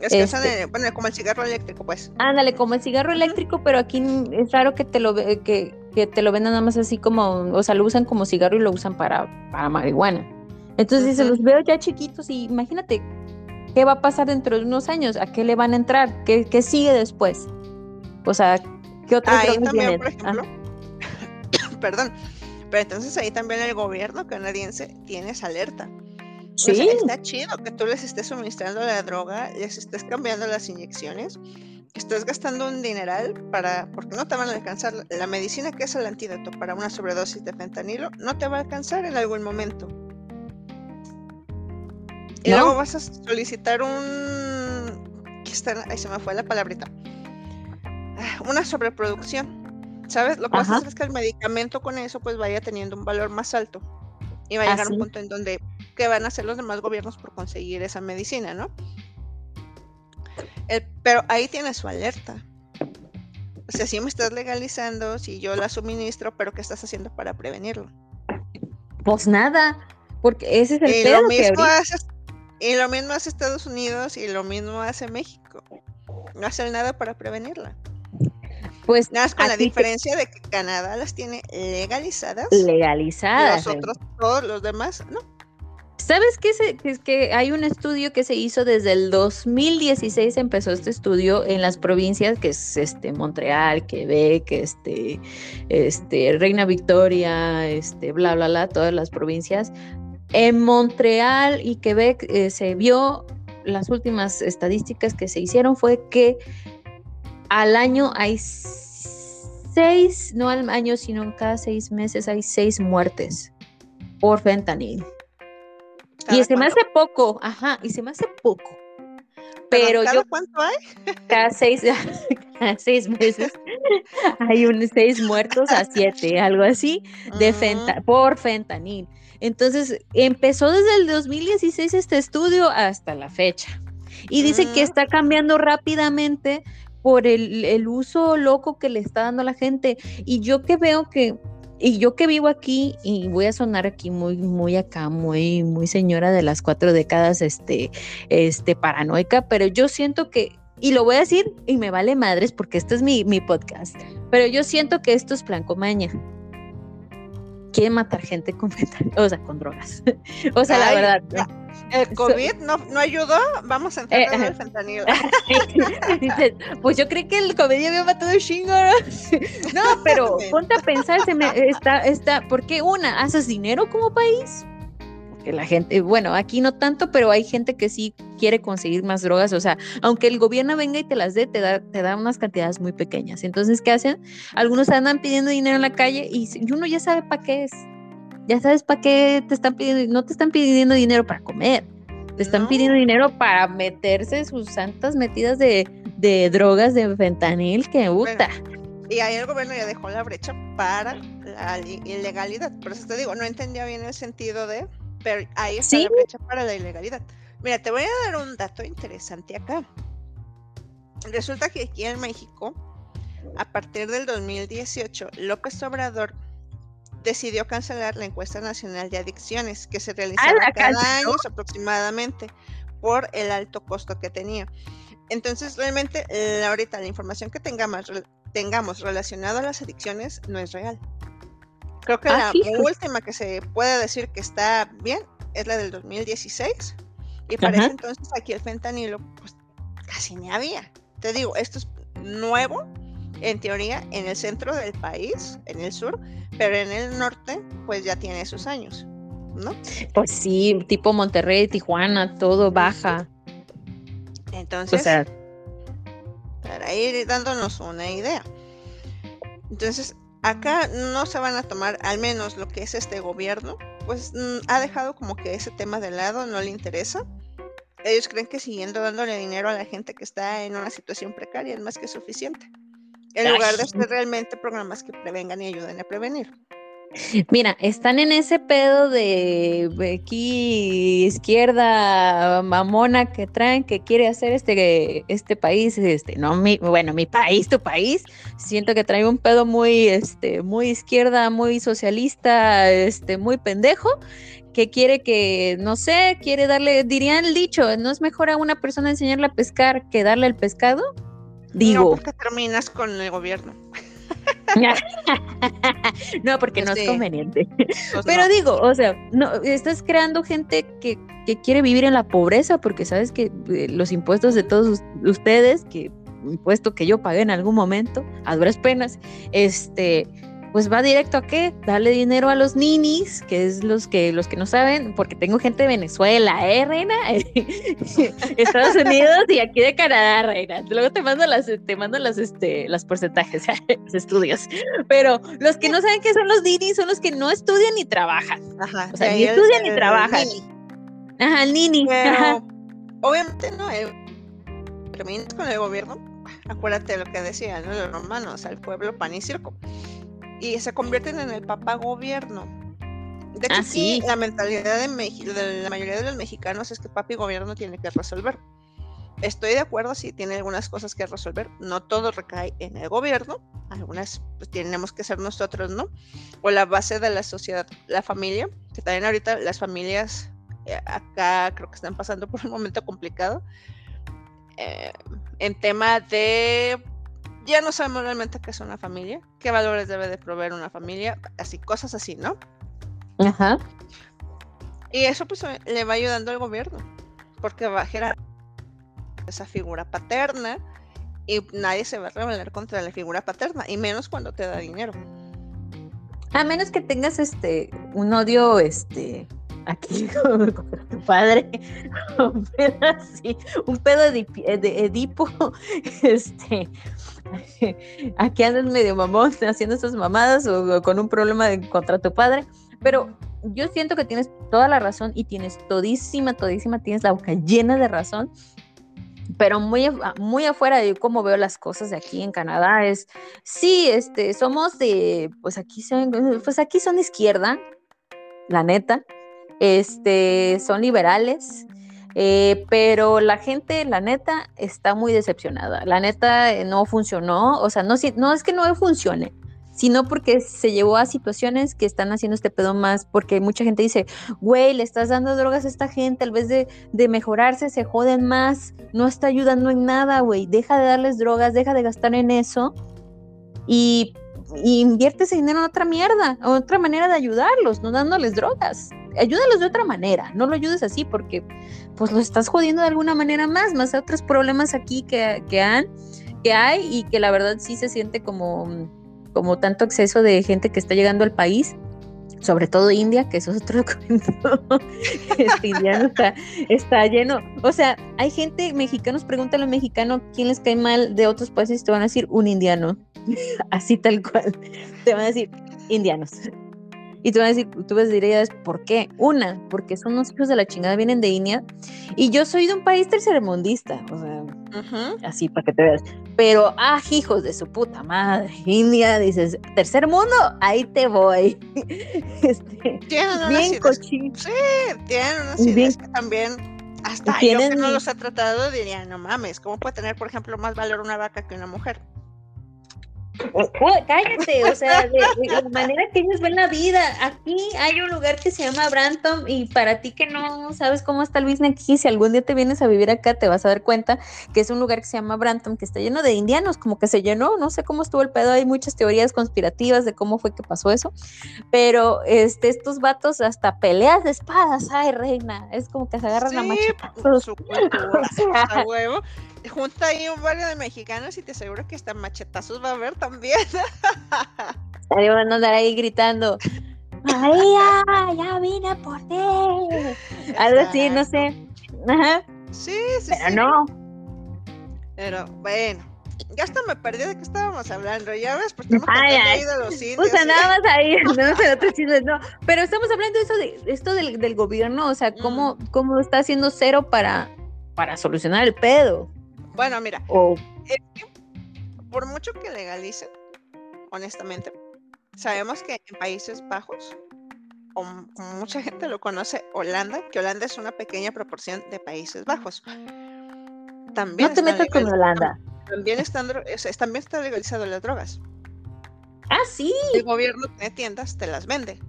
Es que este bueno, como el cigarro eléctrico, pues. Ándale, como el cigarro eléctrico, pero aquí es raro que te lo que, que te lo vendan nada más así como, o sea, lo usan como cigarro y lo usan para, para marihuana. Entonces, se los veo ya chiquitos y imagínate, ¿qué va a pasar dentro de unos años? ¿A qué le van a entrar? ¿Qué, qué sigue después? O sea, ¿qué otras Ahí también, por ejemplo, perdón. Pero entonces ahí también el gobierno canadiense tiene esa alerta. Sí. O sea, está chido que tú les estés suministrando la droga, les estés cambiando las inyecciones, que estés gastando un dineral para, porque no te van a alcanzar la medicina que es el antídoto para una sobredosis de fentanilo, no te va a alcanzar en algún momento. Y ¿No? luego vas a solicitar un. Ahí se me fue la palabrita. Ah, Una sobreproducción. ¿Sabes? Lo que vas a Ajá. hacer es que el medicamento con eso pues vaya teniendo un valor más alto. Y va a llegar Así. un punto en donde, ¿qué van a hacer los demás gobiernos por conseguir esa medicina, no? El- pero ahí tiene su alerta. O sea, si me estás legalizando, si yo la suministro, pero ¿qué estás haciendo para prevenirlo? Pues nada, porque ese es el Y pedo lo que mismo ahorita- hace, y lo mismo hace Estados Unidos y lo mismo hace México. No hacen nada para prevenirla. Pues Nada con la te- diferencia de que Canadá las tiene legalizadas. legalizadas. Los eh. otros, todos los demás, no. ¿Sabes qué? Se- que hay un estudio que se hizo desde el 2016, empezó este estudio en las provincias, que es este Montreal, Quebec, este, este, Reina Victoria, este, bla, bla, bla, todas las provincias. En Montreal y Quebec eh, se vio, las últimas estadísticas que se hicieron fue que al año hay seis, no al año, sino cada seis meses hay seis muertes por fentanil. Y ¿Cada se me hace poco, ajá, y se me hace poco. Pero ¿cada yo cuánto hay? cada seis, cada seis meses hay un seis muertos a siete, algo así, de Mm, fenta- por fentanil. Entonces, empezó desde el 2016 este estudio hasta la fecha. Y dice que Mm. está cambiando rápidamente por el, el uso loco que le está dando la gente. Y yo que veo que, y yo que vivo aquí, y voy a sonar aquí muy, muy acá, muy, muy señora de las cuatro décadas, este, este, paranoica, pero yo siento que, y lo voy a decir, y me vale madres porque este es mi, mi podcast, pero yo siento que esto es plan comaña. Quiere matar gente con fentanil, o sea, con drogas. o sea, la verdad. la- El COVID no, no ayudó, vamos a Eh, entrar en ajá. el fentanilo. Pues yo creí que el comedia había matado a Shingo. ¿no? No, pero ponte a pensar, se me está, está, ¿por qué una? ¿Haces dinero como país? Porque la gente, bueno, aquí no tanto, pero hay gente que sí quiere conseguir más drogas. O sea, aunque el gobierno venga y te las dé, te da, te da unas cantidades muy pequeñas. Entonces, ¿qué hacen? Algunos andan pidiendo dinero en la calle y uno ya sabe para qué es. Ya sabes para qué te están pidiendo, no te están pidiendo dinero para comer. Te están No. pidiendo dinero para meterse sus santas metidas de, de drogas de fentanil que gusta. Y ahí el gobierno ya dejó la brecha para la li- ilegalidad. Por eso te digo, no entendía bien el sentido de, pero ahí está Sí. la brecha para la ilegalidad. Mira, te voy a dar un dato interesante acá. Resulta que aquí en México, a partir del 2018, López Obrador decidió cancelar la encuesta nacional de adicciones que se realizaba cada año aproximadamente por el alto costo que tenía. Entonces, realmente, ahorita la información que tengamos, tengamos relacionada a las adicciones no es real. Creo que Ah, la última que se puede decir que está bien es la del 2016. Y para ese entonces aquí el fentanilo, pues casi ni había. Te digo, esto es nuevo, en teoría, en el centro del país, en el sur, pero en el norte, pues ya tiene sus años, ¿no? Pues sí, tipo Monterrey, Tijuana, todo baja. Entonces, O sea, para ir dándonos una idea. Entonces, acá no se van a tomar, al menos lo que es este gobierno, pues mm, ha dejado como que ese tema de lado, no le interesa. Ellos creen que siguiendo dándole dinero a la gente que está en una situación precaria es más que suficiente. En lugar de hacer realmente programas que prevengan y ayuden a prevenir. Mira, están en ese pedo de aquí izquierda mamona que traen que quiere hacer este este país, este, no mi, bueno, mi país, tu país. Siento que trae un pedo muy este muy izquierda, muy socialista, este muy pendejo que quiere que, no sé, quiere darle, dirían el dicho, no es mejor a una persona enseñarle a pescar que darle el pescado. No, Digo, porque terminas con el gobierno. no, porque no es conveniente. Pues Pero no. digo, o sea, no, estás creando gente que, que quiere vivir en la pobreza porque sabes que eh, los impuestos de todos us- ustedes, que impuesto que yo pagué en algún momento, a duras penas, este, pues va directo a qué? Darle dinero a los ninis, que es los que los que no saben, porque tengo gente de Venezuela, ¿eh, reina? Estados Unidos y aquí de Canadá, reina. Luego te mando las, te mando las, este, las porcentajes, los estudios. Pero los que no saben qué son los ninis son los que no estudian ni trabajan. Ajá. O sea, ni estudian ni trabajan. Ajá, el nini. obviamente no, eh, terminas con el gobierno, acuérdate de lo que decían los romanos, al pueblo pan y circo y se convierten en el papá gobierno. De hecho, ah, sí, la mentalidad de, de, la mayoría de los mexicanos es que papi gobierno tiene que resolver. Estoy de acuerdo si tiene algunas cosas que resolver. No todo recae en el gobierno. Algunas pues tenemos que ser nosotros, ¿no? O la base de la sociedad, la familia, que también ahorita las familias eh, acá creo que están pasando por un momento complicado. Eh, en tema de ya no sabemos realmente qué es una familia, qué valores debe de proveer una familia, así, cosas así, ¿no? Ajá. Y eso pues le va ayudando al gobierno, porque va a generar esa figura paterna y nadie se va a rebelar contra la figura paterna, y menos cuando te da dinero. A menos que tengas este un odio este aquí con tu padre, un pedo así, un pedo de, de Edipo, este, aquí andas medio mamón haciendo esas mamadas o, con un problema contra tu padre, pero yo siento que tienes toda la razón y tienes todísima, todísima, tienes la boca llena de razón, pero muy, muy afuera de cómo veo las cosas de aquí en Canadá es, sí, este, somos de, pues aquí son, pues aquí son izquierda, la neta, este, son liberales, eh, pero la gente, la neta, está muy decepcionada. La neta eh, no funcionó, o sea, no, no es que no funcione, sino porque se llevó a situaciones que están haciendo este pedo más, porque mucha gente dice, güey, le estás dando drogas a esta gente, al vez de, de mejorarse, se joden más, no está ayudando en nada, güey, deja de darles drogas, deja de gastar en eso y, y invierte ese dinero en otra mierda, otra manera de ayudarlos, no dándoles drogas ayúdalos de otra manera, no lo ayudes así porque pues lo estás jodiendo de alguna manera más, más otros problemas aquí que, que, han, que hay y que la verdad sí se siente como, como tanto exceso de gente que está llegando al país sobre todo India, que eso es otro documento, este indiano está, está, lleno. O sea, hay gente, mexicanos, pregúntale a un mexicano quién les cae mal de otros países, te van a decir un indiano, así tal cual, te van a decir indianos. Y tú vas a decir, tú vas a decir, ¿por qué? Una, porque son unos hijos de la chingada, vienen de India. Y yo soy de un país tercermundista, o sea, así para que te veas. Pero, ah, hijos de su puta madre, India, dices, tercer mundo, ahí te voy. este, tienen bien cochino. Sí, tienen unas ideas que también hasta yo que no los ha tratado diría, no mames, ¿cómo puede tener, por ejemplo, más valor una vaca que una mujer? Cállate, o sea, de, la manera que ellos ven la vida. Aquí hay un lugar que se llama Branton y para ti que no sabes cómo está el business aquí, si algún día te vienes a vivir acá, te vas a dar cuenta que es un lugar que se llama Branton, que está lleno de indianos, como que se llenó, no sé cómo estuvo el pedo, hay muchas teorías conspirativas de cómo fue que pasó eso, pero este, estos vatos hasta peleas de espadas, ay reina, es como que se agarran la macheta. Su huevo junta ahí un barrio de mexicanos y te aseguro que hasta machetazos va a haber también. Ahí van a andar ahí gritando, María, ya vine por ti. Algo así, no sé. Ajá. Sí, sí, Pero no. Pero bueno, ya hasta me perdí de qué estábamos hablando, ya ves, porque hemos ay, de los sitios. Pues andabas ahí, no sé, otros no. Pero estamos hablando de eso de esto del, del gobierno, o sea, cómo, mm. cómo está haciendo cero para, para solucionar el pedo. Bueno, mira, por mucho que legalicen, honestamente, sabemos que en Países Bajos, como mucha gente lo conoce, Holanda, que Holanda es una pequeña proporción de Países Bajos. También no te metas con Holanda. También están, también está legalizado las drogas. Ah, sí. El gobierno tiene tiendas, te las vende.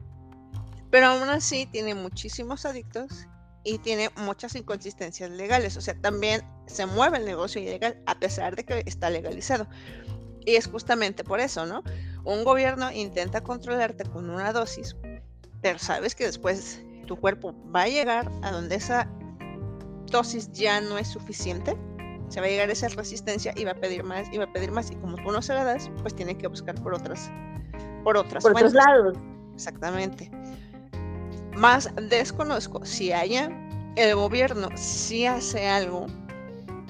Pero aún así tiene muchísimos adictos y tiene muchas inconsistencias legales. O sea, también se mueve el negocio ilegal a pesar de que está legalizado. Y es justamente por eso, ¿no? Un gobierno intenta controlarte con una dosis, pero sabes que después tu cuerpo va a llegar a donde esa dosis ya no es suficiente. Se va a llegar a esa resistencia y va a pedir más y va a pedir más. Y como tú no se la das, pues tiene que buscar por otras por otras por otros lados. Exactamente. Más desconozco si haya el gobierno si hace algo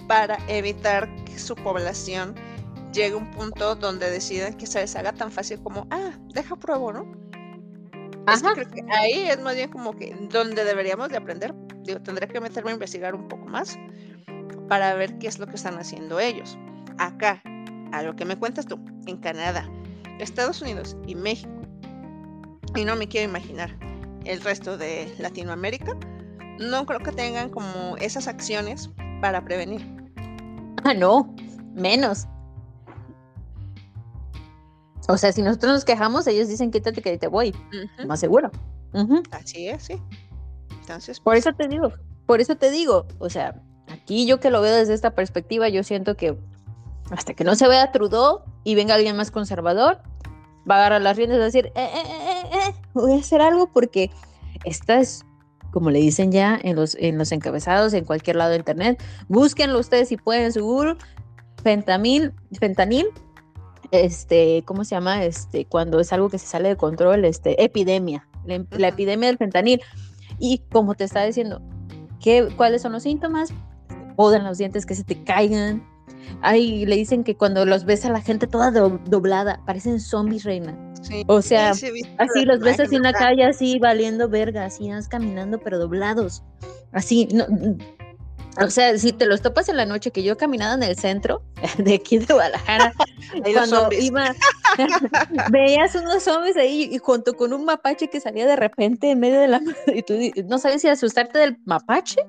para evitar que su población llegue a un punto donde decidan que se les haga tan fácil como, ah, deja pruebo, ¿no? creo que ahí es más bien como que donde deberíamos de aprender. Digo, tendré que meterme a investigar un poco más para ver qué es lo que están haciendo ellos. Acá, a lo que me cuentas tú, en Canadá, Estados Unidos y México, y no me quiero imaginar el resto de Latinoamérica, no creo que tengan como esas acciones para prevenir. Ah, no, menos. O sea, si nosotros nos quejamos, ellos dicen quítate que te voy. Más seguro. Así es, sí. Entonces. Por pues eso te digo, por eso te digo, o sea, aquí yo que lo veo desde esta perspectiva, yo siento que hasta que no se vea Trudeau y venga alguien más conservador, va a agarrar las riendas y va a decir, eh, eh, eh, voy a hacer algo porque esta es, como le dicen ya en los, en los encabezados, en cualquier lado de internet, búsquenlo ustedes si pueden, seguro, fentanil, fentanil este, ¿cómo se llama? Este, cuando es algo que se sale de control, este, epidemia, la, epidemia del fentanil. Y como te está diciendo, ¿qué, ¿cuáles son los síntomas? Podan los dientes que se te caigan. Ay, le dicen que cuando los ves a la gente toda doblada, parecen zombies, reina. o sea, así los ves así en la calle, así valiendo verga, así caminando, pero doblados. Así, no, o sea, si te los topas en la noche, que yo caminaba en el centro de aquí de Guadalajara, cuando iba, veías unos zombies ahí y junto con un mapache que salía de repente en medio de la y tú no sabes si asustarte del mapache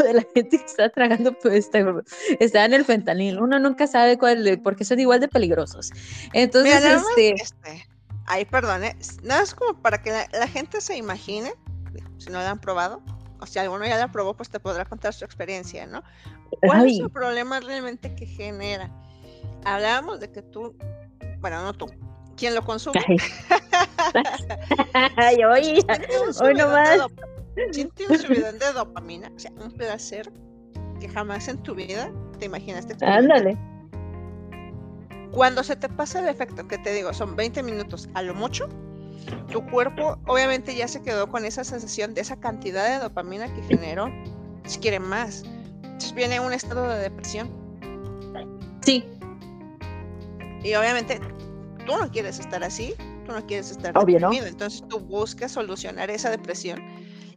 o de la gente que está tragando, pues está, en el fentanil. Uno nunca sabe cuál, porque son igual de peligrosos. Entonces, este... este... Ay, perdón, ¿eh? nada es como para que la gente se imagine, si no lo han probado, o si alguno ya la probó, pues te podrá contar su experiencia, ¿no? ¿Cuál es el problema realmente que genera? Hablábamos de que tú, bueno, no tú, quien lo consume. Ay, hoy, hoy nomás. ¿Quién tiene su vida de dopamina? O sea, un placer que jamás en tu vida te imaginaste. Ándale. Cuando se te pasa el efecto, que te digo, son 20 minutos a lo mucho, tu cuerpo obviamente ya se quedó con esa sensación de esa cantidad de dopamina que generó, si quiere más. Entonces viene un estado de depresión. Sí. Y obviamente tú no quieres estar así, tú no quieres estar Obvio, deprimido, entonces tú buscas solucionar esa depresión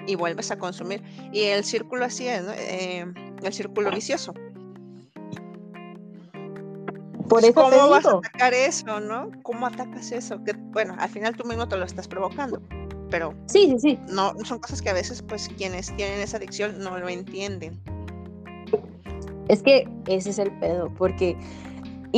y vuelves a consumir. Y el círculo así es, eh, el círculo vicioso. Por eso ¿Cómo vas a atacar eso, no? ¿Cómo atacas eso? Que, bueno, al final tú mismo te lo estás provocando, pero sí, sí, sí. No, son cosas que a veces, pues, quienes tienen esa adicción no lo entienden. Es que ese es el pedo, porque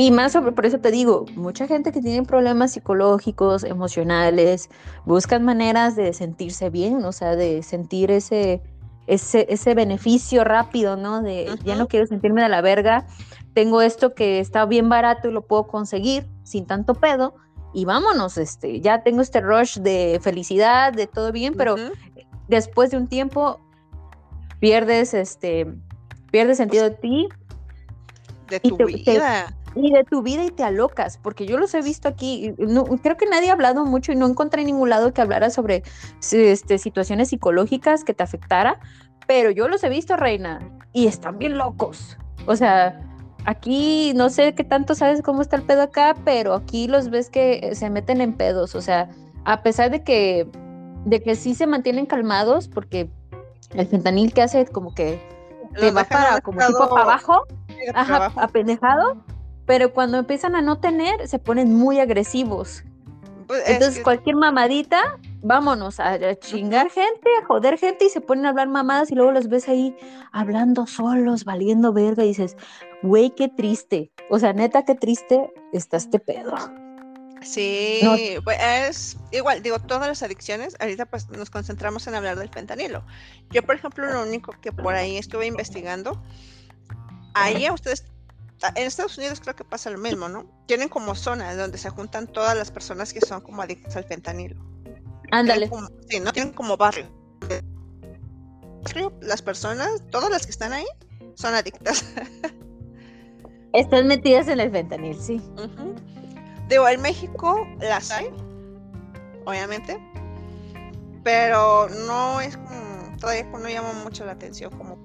y más sobre, por eso te digo, mucha gente que tiene problemas psicológicos, emocionales, buscan maneras de sentirse bien, o sea, de sentir ese, ese, ese beneficio rápido, ¿no? De ya no quiero sentirme de la verga, tengo esto que está bien barato y lo puedo conseguir sin tanto pedo y vámonos, este, ya tengo este rush de felicidad, de todo bien, pero después de un tiempo pierdes, este, pierdes sentido de ti. De tu vida. y de tu vida y te alocas, porque yo los he visto aquí, no, creo que nadie ha hablado mucho y no encontré en ningún lado que hablara sobre este, situaciones psicológicas que te afectara, pero yo los he visto, Reina, y están bien locos. O sea, aquí no sé qué tanto sabes cómo está el pedo acá, pero aquí los ves que se meten en pedos, o sea, a pesar de que de que sí se mantienen calmados porque el fentanil que hace como que te va para como tipo para abajo, ajá, apendejado, pero cuando empiezan a no tener se ponen muy agresivos. Pues, Entonces cualquier mamadita vámonos a, chingar gente, a joder gente y se ponen a hablar mamadas y luego los ves ahí hablando solos, valiendo verga y dices, güey, qué triste. O sea, neta, qué triste está este pedo. Sí, pues es igual, digo, todas las adicciones, ahorita pues nos concentramos en hablar del fentanilo. Yo, por ejemplo, lo único que por ahí estuve investigando, ahí a ustedes, en Estados Unidos creo que pasa lo mismo, ¿no? Tienen como zonas donde se juntan todas las personas que son como adictas al fentanilo. Ándale. sí, no tienen como barrio. Las personas, todas las que están ahí, son adictas. Están metidas en el fentanil, sí. Digo, en México las hay, obviamente, pero no es como, todavía no llama mucho la atención como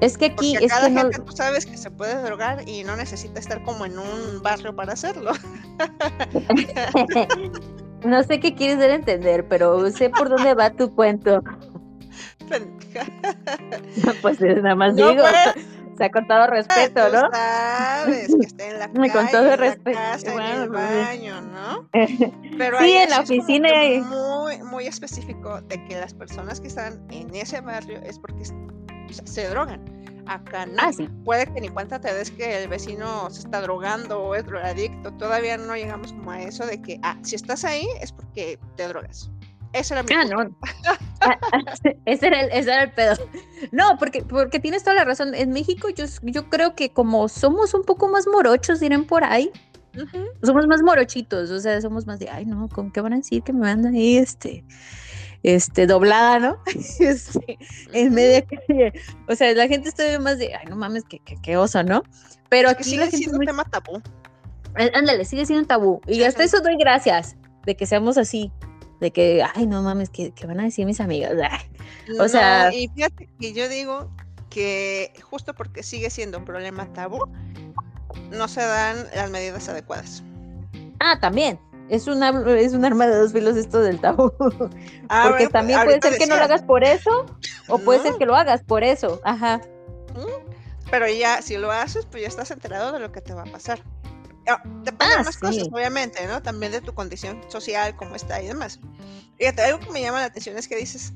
es que aquí Porque es cada que gente no, tú sabes que se puede drogar y no necesita estar como en un barrio para hacerlo. no sé qué quieres dar a entender, pero sé por dónde va tu cuento. Pues nada más No, digo, pues. O sea, con todo respeto, Tú ¿no? sabes que está en la Con calle, todo en la respeto, casa, en el baño, ¿no? Pero Sí, en la es oficina y- muy, muy específico de que las personas que están en ese barrio es porque o sea, se drogan. Acá no. Ah, sí. Puede que ni cuenta te des que el vecino se está drogando o es drogadicto. Todavía no llegamos como a eso de que, ah, si estás ahí es porque te drogas. Ese era mi Ah, no. Ah, ah, ese, era el, ese era el pedo. No, porque, porque tienes toda la razón. En México yo, yo creo que como somos un poco más morochos, dirán por ahí, somos más morochitos, o sea, somos más de, ay, no, ¿con qué van a decir que me mandan ahí, este, este, doblada, ¿no? Este, en media calle. O sea, la gente está más de, ay, no mames, qué, qué, qué oso, ¿no? Pero aquí sigue siendo muy- tema tabú. Á- Ándale, sigue siendo un tabú. Y hasta eso doy gracias de que seamos así. De que, ay, no mames, ¿qué, qué van a decir mis amigas? O No, sea- y fíjate que yo digo que justo porque sigue siendo un problema tabú, no se dan las medidas adecuadas. Ah, también. Es una, es un arma de dos filos esto del tabú. Ah, Porque bueno, también puede ser que no lo hagas por eso, o puede ser que lo hagas por eso. Ajá. Pero ya, si lo haces, pues ya estás enterado de lo que te va a pasar. Ah, Depende Ah, de más cosas, sí. obviamente, ¿no? También de tu condición social, cómo está y demás. Fíjate, algo que me llama la atención es que dices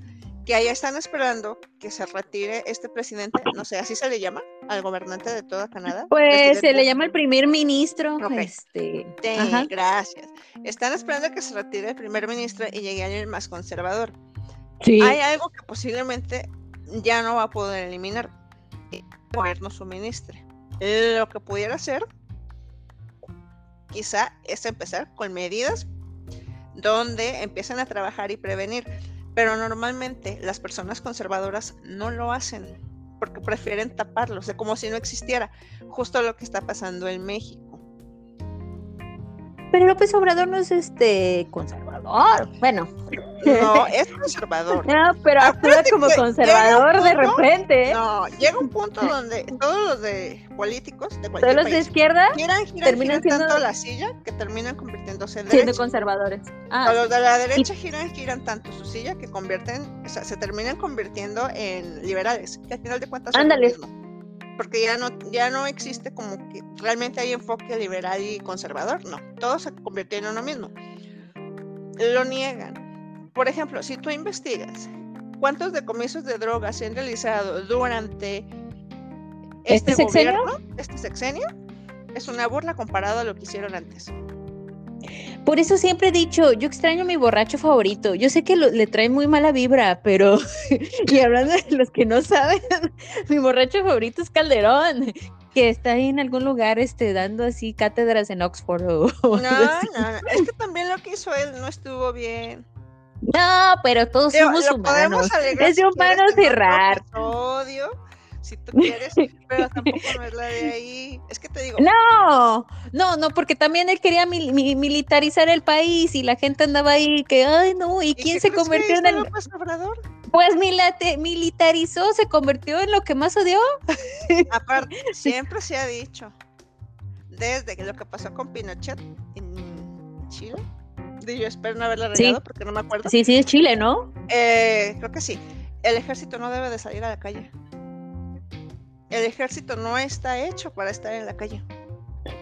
que allá están esperando que se retire este presidente, no sé, así se le llama, al gobernante de toda Canadá. Pues se le llama el primer ministro. Ok. Este. Sí, Ajá. gracias. Están esperando que se retire el primer ministro y llegue alguien más conservador. Sí. Hay algo que posiblemente ya no va a poder eliminar. El gobierno suministre. Lo que pudiera hacer, quizá, es empezar con medidas donde empiecen a trabajar y prevenir. Pero normalmente las personas conservadoras no lo hacen porque prefieren taparlos, de como si no existiera. Justo lo que está pasando en México. Pero López Obrador no es este conservador. Bueno, No, es conservador. no, pero actúa como que conservador de repente. No, llega un punto donde todos los de políticos de Todos cualquier los de izquierda giran, giran, terminan giran tanto la silla que terminan convirtiéndose en siendo conservadores. O Ah, los de la derecha giran, giran tanto su silla que convierten, o sea, se terminan convirtiendo en liberales, que al final de cuentas Ándale. Porque ya no, ya no existe como que realmente hay enfoque liberal y conservador, no, todos se convirtieron en lo mismo. Lo niegan. Por ejemplo, si tú investigas cuántos decomisos de drogas se han realizado durante ¿Este este, sexenio? gobierno, este sexenio, es una burla comparado a lo que hicieron antes. Por eso siempre he dicho, yo extraño a mi borracho favorito. Yo sé que lo- le trae muy mala vibra, pero y hablando de los que no saben, mi borracho favorito es Calderón, que está ahí en algún lugar este dando así cátedras en Oxford o, o No, no, no, es que también lo que hizo él no estuvo bien. No, pero todos Digo, somos humanos. Es de humanos en otro errar. episodio, si tú quieres, pero tampoco no es la de ahí. Es que te digo, No, no, no, porque también él quería mil- mi- militarizar el país y la gente andaba ahí que, ay, no, ¿y ¿y quién se convirtió en el... López Obrador? Pues milate- militarizó, se convirtió en lo que más odió. Aparte, siempre se ha dicho, desde que lo que pasó con Pinochet en Chile, yo espero no haberla Sí. regado porque no me acuerdo. Sí, sí, es Chile, ¿no? Eh, creo que sí. El ejército no debe de salir a la calle. El ejército no está hecho para estar en la calle.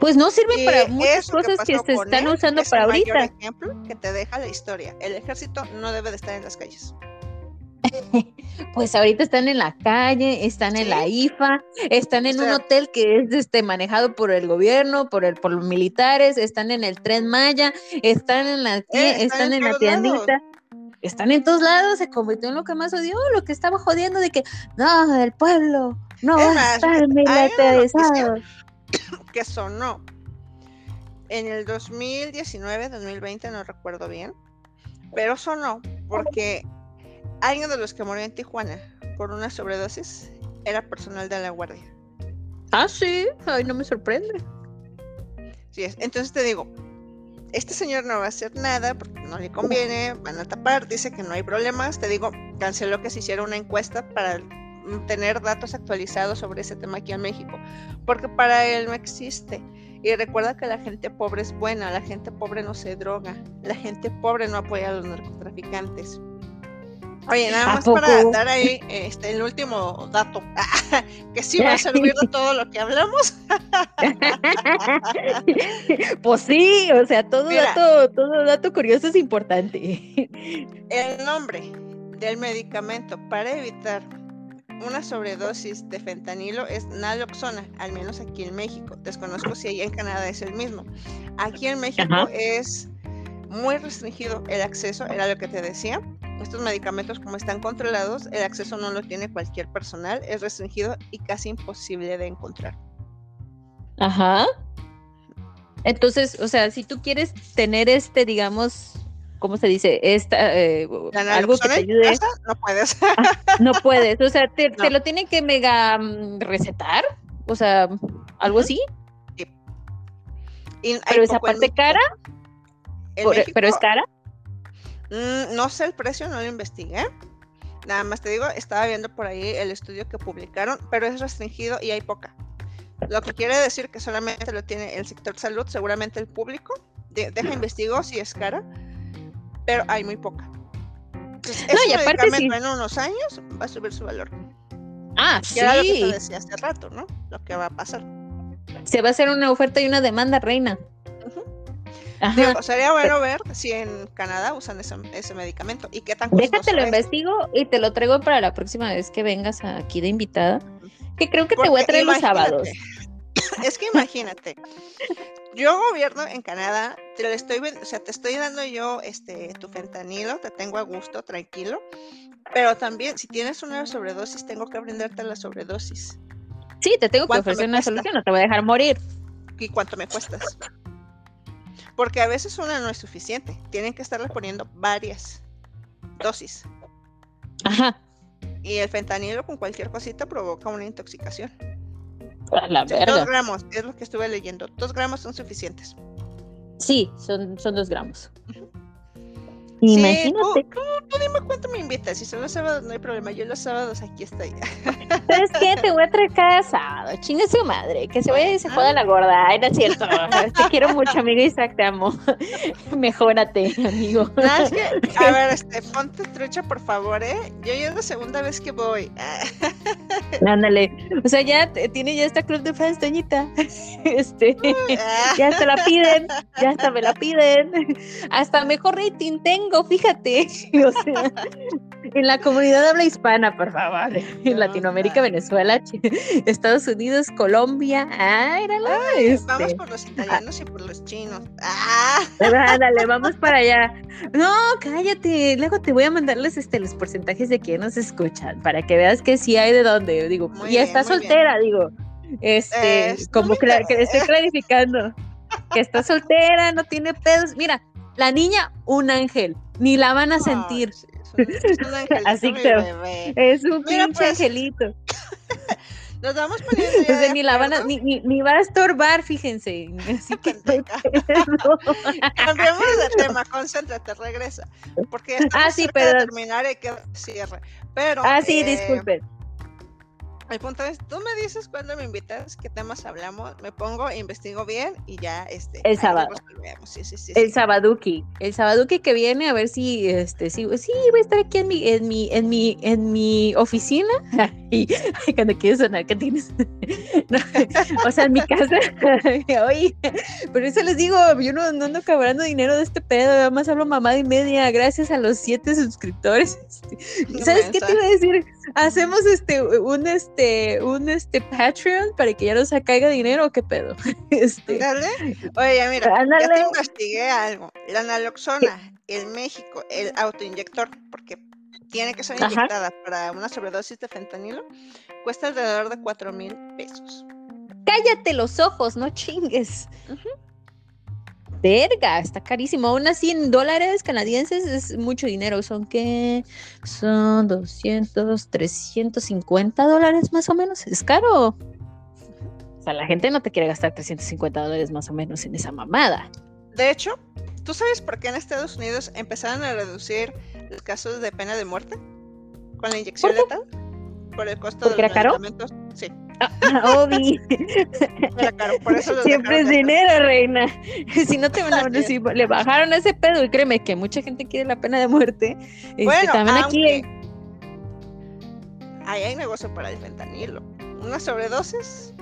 Pues no sirve Y para muchas que cosas que, se están él usando es para el mayor ahorita. ejemplo que te deja la historia. El ejército no debe de estar en las calles. Pues ahorita están en la calle, están en la IFA, están en O un hotel que es este manejado por el gobierno, por el por los militares, están en el tren Maya, están en la Eh, están están en en la lados. Están en todos lados, se convirtió en lo que más odió, lo que estaba jodiendo de que no, el pueblo no Es va a más, estar hay una militarizado. Que sonó en el 2019, 2020, no recuerdo bien, pero sonó porque alguien de los que murió en Tijuana por una sobredosis era personal de la guardia. Ah, sí, ay, no me sorprende. Sí es. Entonces te digo, este señor no va a hacer nada porque no le conviene, van a tapar, dice que no hay problemas. Te digo, canceló que se hiciera una encuesta para tener datos actualizados sobre ese tema aquí en México, porque para él no existe. Y recuerda que la gente pobre es buena, la gente pobre no se droga, la gente pobre no apoya a los narcotraficantes. Oye, nada más para dar ahí este, el último dato, que sí va a servir de todo lo que hablamos. pues sí, o sea, todo dato, todo dato curioso es importante. El nombre del medicamento para evitar una sobredosis de fentanilo es naloxona, al menos aquí en México. Desconozco si ahí en Canadá es el mismo. Aquí en México es muy restringido el acceso, era lo que te decía estos medicamentos, como están controlados, el acceso no lo tiene cualquier personal, es restringido y casi imposible de encontrar. Ajá. Entonces, o sea, si tú quieres tener este, digamos, ¿cómo se dice? Esta, eh, algo que te ayude. no puedes. Ah, no puedes. O sea, te, lo tienen que mega mm, recetar. O sea, algo así. Sí. pero esa parte cara. pero es cara. Mm, no sé el precio, no lo investigué. Nada más te digo, estaba viendo por ahí el estudio que publicaron, pero es restringido y hay poca. Lo que quiere decir que solamente lo tiene el sector salud, seguramente el público. deja investigo si es cara, pero hay muy poca. no, y aparte en unos años va a subir su valor. Ah, sí. Era lo que te decía hace rato, ¿no? Lo que va a pasar. Se va a hacer una oferta y una demanda, reina sería bueno ver si en Canadá usan ese, medicamento y qué tan Déjate lo investigo y te lo traigo para la próxima vez que vengas aquí de invitada. Que creo que te voy a traer los sábados. Es que imagínate, yo gobierno en Canadá, te lo estoy, o sea, te estoy dando yo este tu fentanilo, te tengo a gusto, tranquilo, pero también si tienes una sobredosis, tengo que brindarte la sobredosis. Sí, te tengo que ofrecer una solución, no te voy a dejar morir. ¿Y cuánto me cuestas? Porque a veces una no es suficiente. Tienen que estarle poniendo varias dosis. Ajá. Y el fentanilo con cualquier cosita provoca una intoxicación. la Dos gramos, es lo que estuve leyendo. Dos gramos son suficientes. Sí, son, son dos gramos. Imagínate. Tú, dime cuánto me invitas. Si son los sábados, no hay problema. Yo los sábados aquí estoy. ¿Sabes qué? Te voy a traer cada sábado. Chinga su madre. Que se vaya y se joda la gorda. Ay, no es cierto. Te quiero mucho, amigo Isaac. Te amo. Mejórate, amigo. a ver, este, ponte trucha, por favor, ¿eh? Yo ya es la segunda vez que voy. Ándale. O sea, ya tiene ya esta club de fans, Doñita. Este. ya se la piden. Ya hasta me la piden. Hasta mejor rating tengo fíjate. O sea, en la comunidad habla hispana, por favor. En Latinoamérica, Venezuela, Estados Unidos, Colombia. Ah, Vamos este. por los italianos y por los chinos. Ah. Dale, vamos para allá. No, cállate. Luego te voy a mandarles este, los porcentajes de quién nos escuchan para que veas que sí hay de dónde. Digo, y está soltera, digo. Este, como que estoy clarificando que está soltera, no tiene pedos. Mira, la niña, un ángel, ni la van a sentir. Así que es un pinche pues, angelito. Nos vamos poniendo ni, la van a, ni, ni, va a estorbar, fíjense. Así que Cambiemos de tema, concéntrate, regresa. Porque estamos ah, sí, de terminar y que cierre. Pero, ah, sí, eh, disculpen el punto es, tú me dices cuando me invitas, qué temas hablamos, me pongo, investigo bien y ya, este. El sábado. Sí, sí, sí, el sabaduki. El sabaduki que viene a ver si, este, sí, sí, voy a estar aquí en mi, en mi, en mi, en mi oficina. y cuando quieres sonar que tienes. o sea, en mi casa. Oye, por eso les digo, yo no, no, ando cobrando dinero de este pedo, además hablo mamada y media, gracias a los siete suscriptores. ¿Sabes qué te iba a decir? Hacemos este, un este un este Patreon para que ya no se caiga dinero qué pedo. Este. Oye, mira, ya te investigué algo. La naloxona en México, el autoinyector, porque tiene que ser inyectada para una sobredosis de fentanilo, cuesta alrededor de 4 mil pesos. Cállate los ojos, no chingues. Verga, está carísimo. Aún así, en dólares canadienses es mucho dinero. ¿Son qué? Son 200, 350 dólares más o menos. Es caro. sea, la gente no te quiere gastar 350 dólares más o menos en esa mamada. De hecho, ¿tú sabes por qué en Estados Unidos empezaron a reducir los casos de pena de muerte con la inyección letal? Por el costo de los medicamentos. Sí. Obi. Por eso Siempre es dinero, reina. Si no te van a decir, le bajaron ese pedo y créeme que mucha gente quiere la pena de muerte. Este, Bueno, también aquí ahí hay negocio para el fentanilo. Una sobredosis.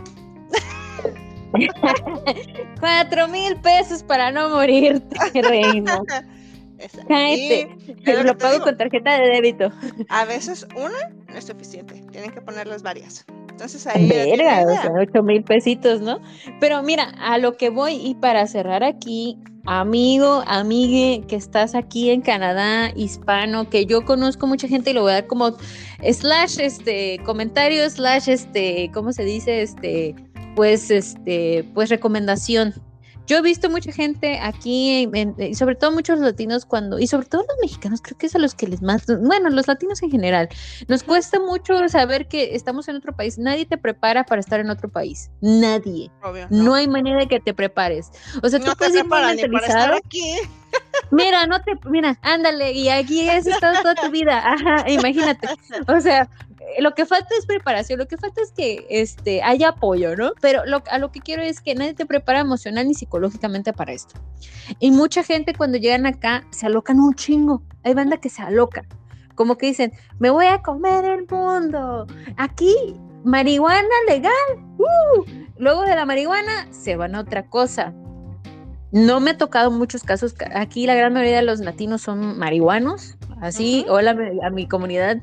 cuatro mil pesos para no morirte, reina. Cállate. Lo Lo pago digo, con tarjeta de débito. A veces una no es suficiente. Tienen que ponerlas varias. Entonces ahí. Verga, o sea, ocho mil pesitos, ¿no? Pero mira, a lo que voy y para cerrar aquí, amigo, amigue, que estás aquí en Canadá, hispano, que yo conozco mucha gente y lo voy a dar como slash, este, comentario, slash, este, ¿cómo se dice? Este, pues, este, pues recomendación. Yo he visto mucha gente aquí, en- y sobre todo muchos latinos cuando, y sobre todo los mexicanos, creo que es a los que les más, bueno, los latinos en general, nos cuesta mucho saber que estamos en otro país. Nadie te prepara para estar en otro país. Nadie. Obvio. No, hay manera de que te prepares. O sea, tú No te puedes ir mentalizado. aquí. Mira, no te, mira, ándale, y aquí has estado toda tu vida. Ajá, imagínate. O sea, lo que falta es preparación, lo que falta es que este, haya apoyo, ¿no? Pero lo, a lo que quiero es que nadie te prepara emocional ni psicológicamente para esto. Y mucha gente cuando llegan acá se alocan un chingo. Hay banda que se aloca. Como que dicen, me voy a comer el mundo. Aquí, marihuana legal. ¡uh! Luego de la marihuana se van a otra cosa. No me ha tocado muchos casos. ca- Aquí la gran mayoría de los latinos son marihuanos. Así, hola a mi comunidad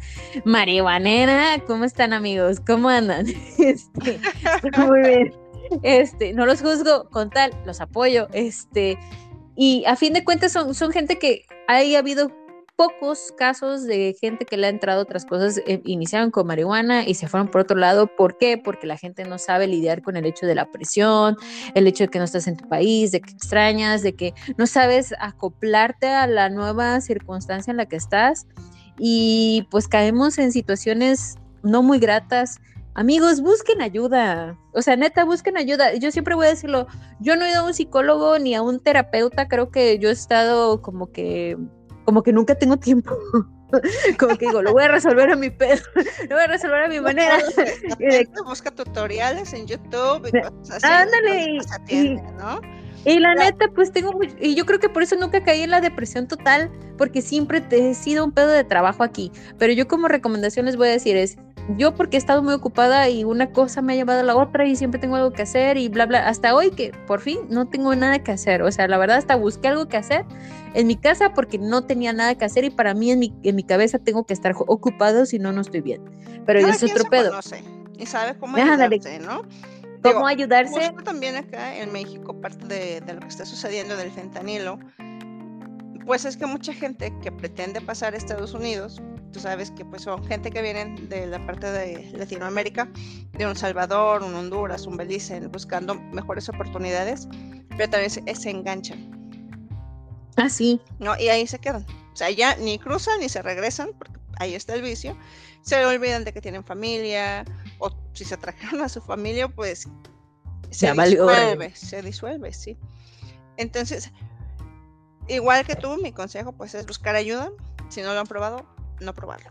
marihuanera. ¿Cómo están amigos? ¿Cómo andan? Este, muy bien. Este, no los juzgo con tal, los apoyo. Este, y a fin de cuentas son, son gente que hay habido pocos casos de gente que le ha entrado otras cosas, eh, iniciaron con marihuana y se fueron por otro lado. ¿Por qué? Porque la gente no sabe lidiar con el hecho de la presión, el hecho de que no estás en tu país, de que extrañas, de que no sabes acoplarte a la nueva circunstancia en la que estás y pues caemos en situaciones no muy gratas. Amigos, busquen ayuda. O sea, neta, busquen ayuda. Yo siempre voy a decirlo, yo no he ido a un psicólogo ni a un terapeuta, creo que yo he estado como que como que nunca tengo tiempo. como que digo, lo voy a resolver a mi pedo, lo voy a resolver a mi manera. Y de- Busca tutoriales en YouTube y cosas así. ándale, atiende, ¿no? Y la Ya. neta, pues tengo y yo creo que por eso nunca caí en la depresión total, porque siempre te he sido un pedo de trabajo aquí. Pero yo como recomendación les voy a decir es, yo porque he estado muy ocupada y una cosa me ha llevado a la otra y siempre tengo algo que hacer y bla, bla, hasta hoy que por fin no tengo nada que hacer. O sea, la verdad hasta busqué algo que hacer en mi casa porque no tenía nada que hacer y para mí en mi, en mi cabeza tengo que estar ocupado si no, no estoy bien. Pero Cada es otro pedo. y sabe cómo ayudarse, ¿no? ¿Cómo Digo, ayudarse? Justo también acá en México, parte de, de lo que está sucediendo del fentanilo, pues es que mucha gente que pretende pasar a Estados Unidos, tú sabes que pues son gente que vienen de la parte de Latinoamérica, de un Salvador, un Honduras, un Belice, buscando mejores oportunidades, pero también se, se enganchan, Ah, sí. ¿no? Y ahí se quedan. O sea, ya ni cruzan ni se regresan, porque ahí está el vicio. Se olvidan de que tienen familia, o si se trajeron a su familia, pues se Ya valió gorro. disuelve, se disuelve, sí. Entonces, igual que tú, mi consejo pues es buscar ayuda. Si no lo han probado, no probarlo.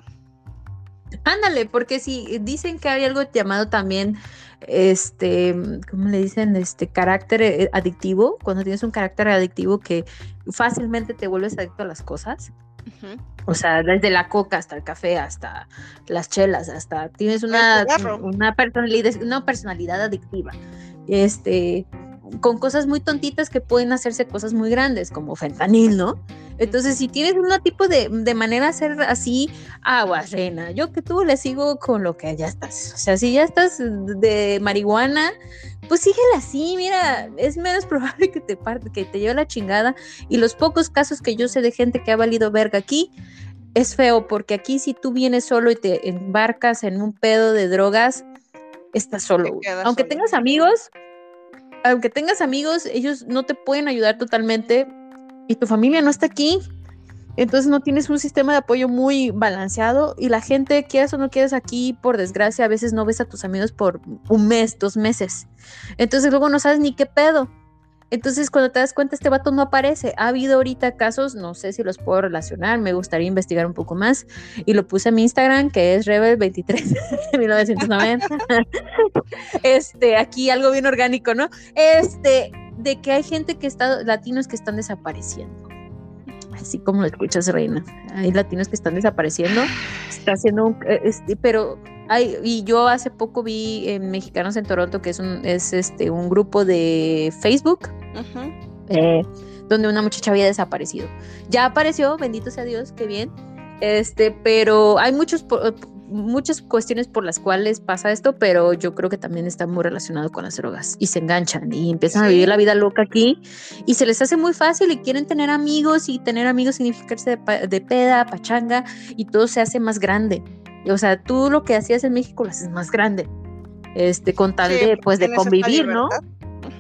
Ándale, porque si dicen que hay algo llamado también, este, ¿cómo le dicen? Este carácter eh, adictivo, cuando tienes un carácter adictivo que fácilmente te vuelves adicto a las cosas. O sea, desde la coca hasta el café, hasta las chelas, hasta tienes una, una personalidad, una personalidad adictiva. Este, con cosas muy tontitas que pueden hacerse cosas muy grandes, como fentanil, ¿no? Entonces, si tienes un tipo de, de manera de ser así, aguas, reina. Yo que tú le sigo con lo que ya estás. O sea, si ya estás de marihuana, pues síguela así, mira, es menos probable que te parte, que te lleve la chingada. Y los pocos casos que yo sé de gente que ha valido verga aquí, es feo, porque aquí si tú vienes solo y te embarcas en un pedo de drogas, estás solo. Aunque solo. tengas amigos, aunque tengas amigos, ellos no te pueden ayudar totalmente y tu familia no está aquí. Entonces no tienes un sistema de apoyo muy balanceado y la gente, quieras o no quieras aquí, por desgracia, a veces no ves a tus amigos por un mes, dos meses. Entonces luego no sabes ni qué pedo. Entonces, cuando te das cuenta, este vato no aparece. Ha habido ahorita casos, no sé si los puedo relacionar, me gustaría investigar un poco más. Y lo puse en mi Instagram, que es Rebel23 de 1990. este, aquí algo bien orgánico, ¿no? Este, de que hay gente que está, latinos que están desapareciendo. Así como lo escuchas, Reina. Hay latinos que están desapareciendo. Está haciendo un. Eh, este, pero hay, y yo hace poco vi en Mexicanos en Toronto, que es un, es este, un grupo de Facebook eh, donde una muchacha había desaparecido. Ya apareció, bendito sea Dios, qué bien. Este, pero hay muchos muchas cuestiones por las cuales pasa esto, pero yo creo que también está muy relacionado con las drogas y se enganchan y empiezan a vivir la vida loca aquí y se les hace muy fácil y quieren tener amigos y tener amigos significa de, de peda, pachanga y todo se hace más grande. O sea, tú lo que hacías en México lo haces más grande, este, con tal de, pues, de convivir, ¿no?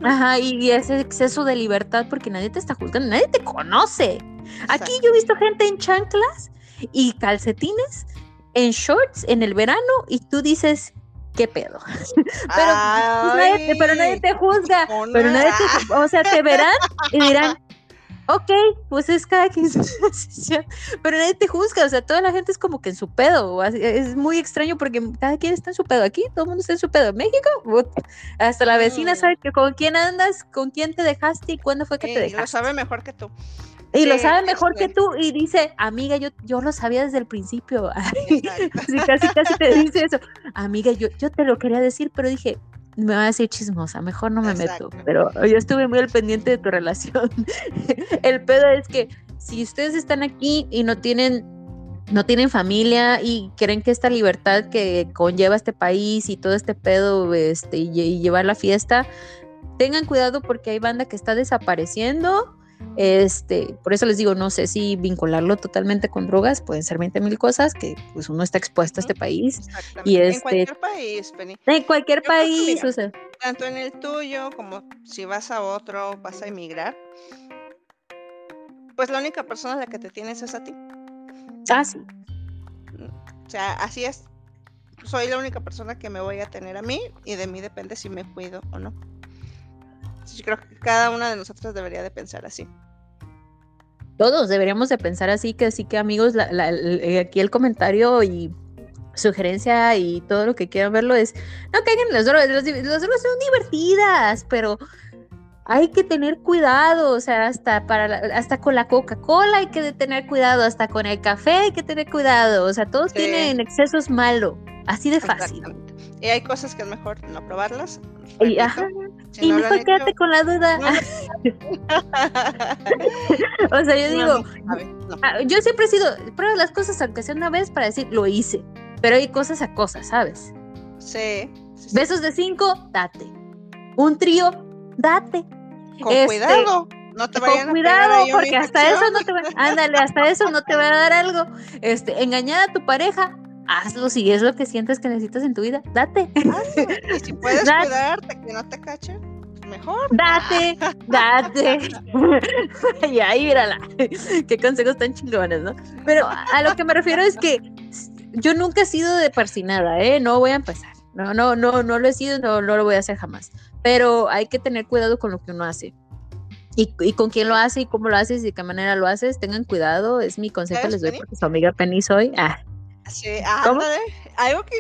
Ajá, y ese exceso de libertad porque nadie te está juzgando, nadie te conoce. Aquí yo he visto gente en chanclas y calcetines, en shorts en el verano y tú dices, ¿qué pedo? pero, pues, nadie te, pero nadie te juzga, pero nadie te, o sea, te verán y dirán, ok, pues es cada quien su decisión, pero nadie te juzga, o sea, toda la gente es como que en su pedo, es muy extraño porque cada quien está en su pedo, aquí todo el mundo está en su pedo, en México, hasta la vecina mm. sabe que con quién andas, con quién te dejaste y cuándo fue que te dejaste. Lo sabe mejor que tú. Y lo sabe mejor que tú y dice, amiga, yo, yo lo sabía desde el principio. casi, casi te dice eso. Amiga, yo, yo te lo quería decir, pero dije, me va a decir chismosa, mejor no me meto. Pero yo estuve muy al pendiente de tu relación. el pedo es que si ustedes están aquí y no tienen no tienen familia y creen que esta libertad que conlleva este país y todo este pedo este, y, llevar la fiesta, tengan cuidado porque hay banda que está desapareciendo. Este, por eso les digo, no sé si vincularlo totalmente con drogas, pueden ser 20 mil cosas que pues uno está expuesto a este país. Y este, en cualquier país, Penny. En cualquier país, o sea. Tanto en el tuyo como si vas a otro, vas a emigrar, pues la única persona a la que te tienes es a ti. Ah, sí. O sea, así es. Soy la única persona que me voy a tener a mí y de mí depende si me cuido o no. Yo creo que cada una de nosotros debería de pensar así. Todos deberíamos de pensar así, que así que amigos, eh, aquí el comentario y sugerencia y todo lo que quieran verlo es, no caigan en las drogas, las, drogas son divertidas, pero hay que tener cuidado, o sea, hasta para hasta con la Coca-Cola hay que tener cuidado, hasta con el café hay que tener cuidado, o sea, todos tienen excesos malo, así de fácil. Y hay cosas que es mejor no probarlas. y, y mejor quédate con la duda. o sea, yo digo, ah, yo siempre he sido, prueba las cosas aunque sea una vez para decir, lo hice, pero hay cosas a cosas, ¿sabes? Sí. Besos de cinco, date. Un trío, date. Con este, cuidado. No te vayan con cuidado, porque hasta eso no te va, ándale, hasta eso no te va a dar algo. Este, engañar a tu pareja, hazlo si es lo que sientes que necesitas en tu vida, date. Y si puedes cuidarte, que no te cachen, mejor. Date, date. y ahí, mírala. Qué consejos tan chingones, ¿no? Pero a lo que me refiero es que yo nunca he sido de persinada, ¿eh? No voy a empezar. No, no, no, no lo he sido, no, no lo voy a hacer jamás. Pero hay que tener cuidado con lo que uno hace. Y, y, con quién lo hace y cómo lo haces y de qué manera lo haces, tengan cuidado, es mi consejo, les doy porque su amiga Penny soy. Ah, Sí, algo que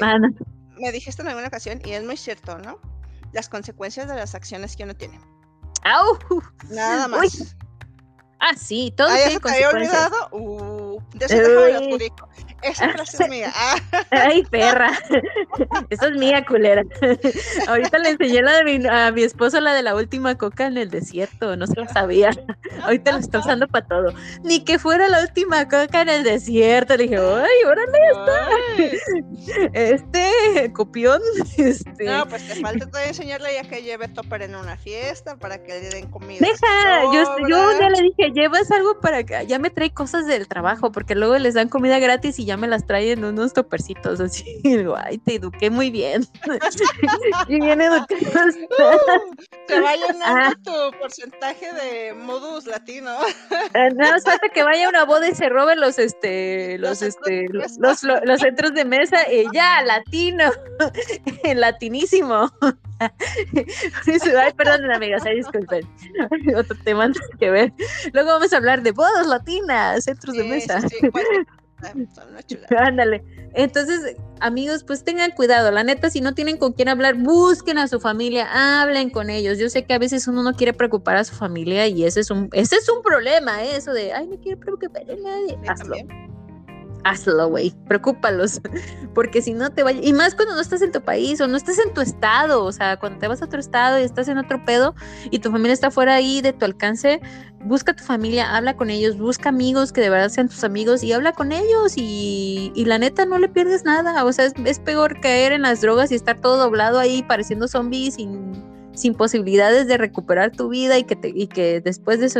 me dijiste en alguna ocasión y es muy cierto, ¿no? Las consecuencias de las acciones que uno tiene. ¡Au! Nada más. Ah, sí, todo tiene consecuencias. olvidado? Uh, de eso esa frase es mía. Ay, perra. Esa es mía, culera. Ahorita le enseñé la de mi, a mi esposo la de la última coca en el desierto. No se lo sabía. Ahorita lo está usando para todo. Ni que fuera la última coca en el desierto. Le dije, ay, órale, está. Este, copión. Este. No, pues te falta todavía enseñarle ya que lleve topper en una fiesta para que le den comida. Deja, yo, yo ya le dije, llevas algo para que ya me trae cosas del trabajo, porque luego les dan comida gratis y ya ya me las traen unos topercitos así. Y digo, ay, te eduqué muy bien. y bien educados. Uh, se va llenando Ah. tu porcentaje de modus latino. Eh, Nada más falta que vaya a una boda y se roben los este los este los, los, lo- los centros de mesa y ya latino latinísimo ay perdón amigas ay disculpen otro tema que ver luego vamos a hablar de bodas latinas centros de mesa sí, cosa, son una chulada. Ándale. Entonces, amigos, pues tengan cuidado. La neta, si no tienen con quién hablar, busquen a su familia, hablen con ellos. Yo sé que a veces uno no quiere preocupar a su familia y ese es un, ese es un problema, ¿eh? eso de, ay, no quiero preocupar a nadie. Hazlo, también. Hazlo, güey. Preocúpalos. Porque si no te vaya, y más cuando no estás en tu país o no estás en tu estado, o sea, cuando te vas a otro estado y estás en otro pedo y tu familia está fuera ahí de tu alcance, busca a tu familia, habla con ellos, busca amigos que de verdad sean tus amigos y habla con ellos y, la neta no le pierdes nada. O sea, es, peor caer en las drogas y estar todo doblado ahí pareciendo zombie sin, sin posibilidades de recuperar tu vida y que, te, y que después des-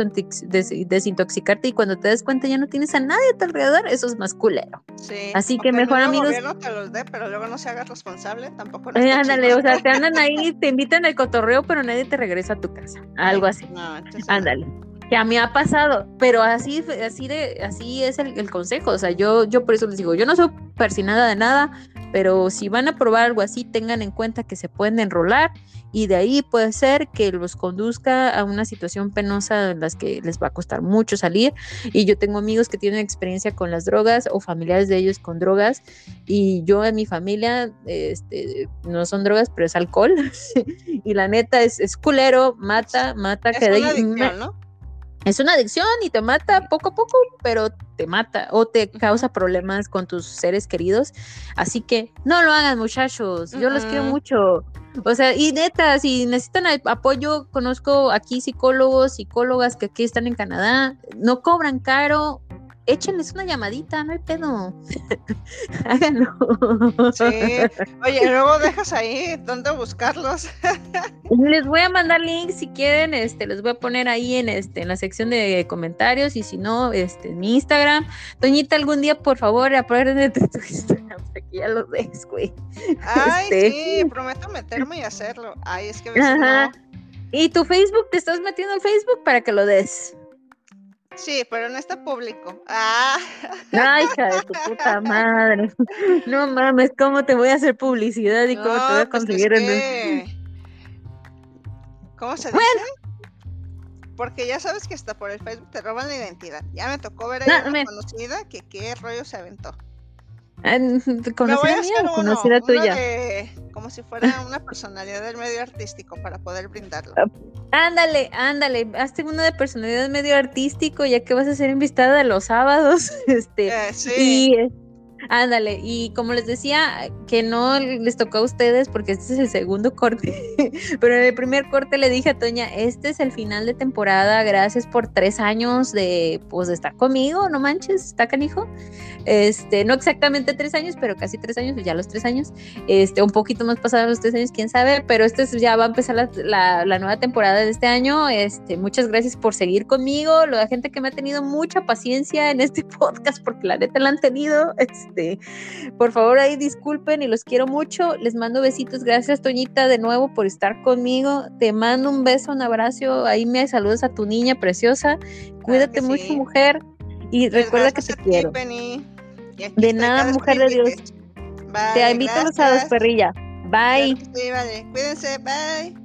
desintoxicarte y cuando te des cuenta ya no tienes a nadie a tu alrededor, eso es más culero. Sí, Así que el mejor, mismo amigos- gobierno te los dé, pero luego no se haga responsable, tampoco. no Eh, ándale, chido. o sea, te andan ahí, te invitan al cotorreo, pero nadie te regresa a tu casa. Algo así. No, Ándale. Que a mí ha pasado, pero así, así de, así es el, el consejo. O sea, yo, yo por eso les digo, yo no soy persinada de nada, pero si van a probar algo así, tengan en cuenta que se pueden enrolar y de ahí puede ser que los conduzca a una situación penosa en las que les va a costar mucho salir. Y yo tengo amigos que tienen experiencia con las drogas o familiares de ellos con drogas y yo en mi familia, este, no son drogas, pero es alcohol. y la neta es, es culero, mata, mata, es que una adicción, ¿no? es una adicción y te mata poco a poco, pero te mata o te causa problemas con tus seres queridos. Así que no lo hagan, muchachos. Yo los quiero Mm-mm. mucho. O sea, y neta, si necesitan apoyo, conozco aquí psicólogos, psicólogas que aquí están en Canadá, no cobran caro. Échenles una llamadita, no hay pedo. Háganlo. Sí. Oye, luego dejas ahí dónde buscarlos. Les voy a mandar links si quieren, este, les voy a poner ahí en este, en la sección de comentarios y si no, este, en mi Instagram. Toñita, algún día, por favor, apruébate tu Instagram para que ya lo des, güey. Ay, Este. sí, prometo meterme y hacerlo. Ay, es que Ajá. no. Y tu Facebook, te estás metiendo en Facebook para que lo des. Sí, pero no está público. Ah, Ay, hija de tu puta madre. No mames, ¿cómo te voy a hacer publicidad y cómo te voy a pues es conseguir en que- ¿Cómo se dice? Porque ya sabes que hasta por el Facebook te roban la identidad. Ya me tocó ver a No, una me- conocida que qué rollo se aventó. Ah, voy a ¿Conocida mía o uno, conocida uno tuya? de- como si fuera una personalidad del medio artístico para poder brindarlo. Ándale, ándale, hazte uno de personalidad medio artístico, ya que vas a ser invitada de los sábados, este, Eh, sí, y ándale, y como les decía, que no les tocó a ustedes porque este es el segundo corte, pero en el primer corte le dije a Toña, este es el final de temporada, gracias por tres años de, pues, estar conmigo, no manches, está canijo, este, no exactamente tres años, pero casi tres años, ya los tres años, este, un poquito más pasados los tres años, quién sabe, pero este es- ya va a empezar la, la- la nueva temporada de este año. Este, muchas gracias por seguir conmigo, la gente que me ha tenido mucha paciencia en este podcast, porque la neta la han tenido. Este, por favor, ahí disculpen y los quiero mucho. Les mando besitos. Gracias, Toñita, de nuevo por estar conmigo. Te mando un beso, un abrazo. Ahí me saludas a tu niña preciosa. Cuídate mucho, sí. mujer. Y recuerda que gracias te quiero. Penny. De nada, mujer de Dios. Te invito a los gracias. perrilla. Bye. Claro sí, vale. Cuídense, bye.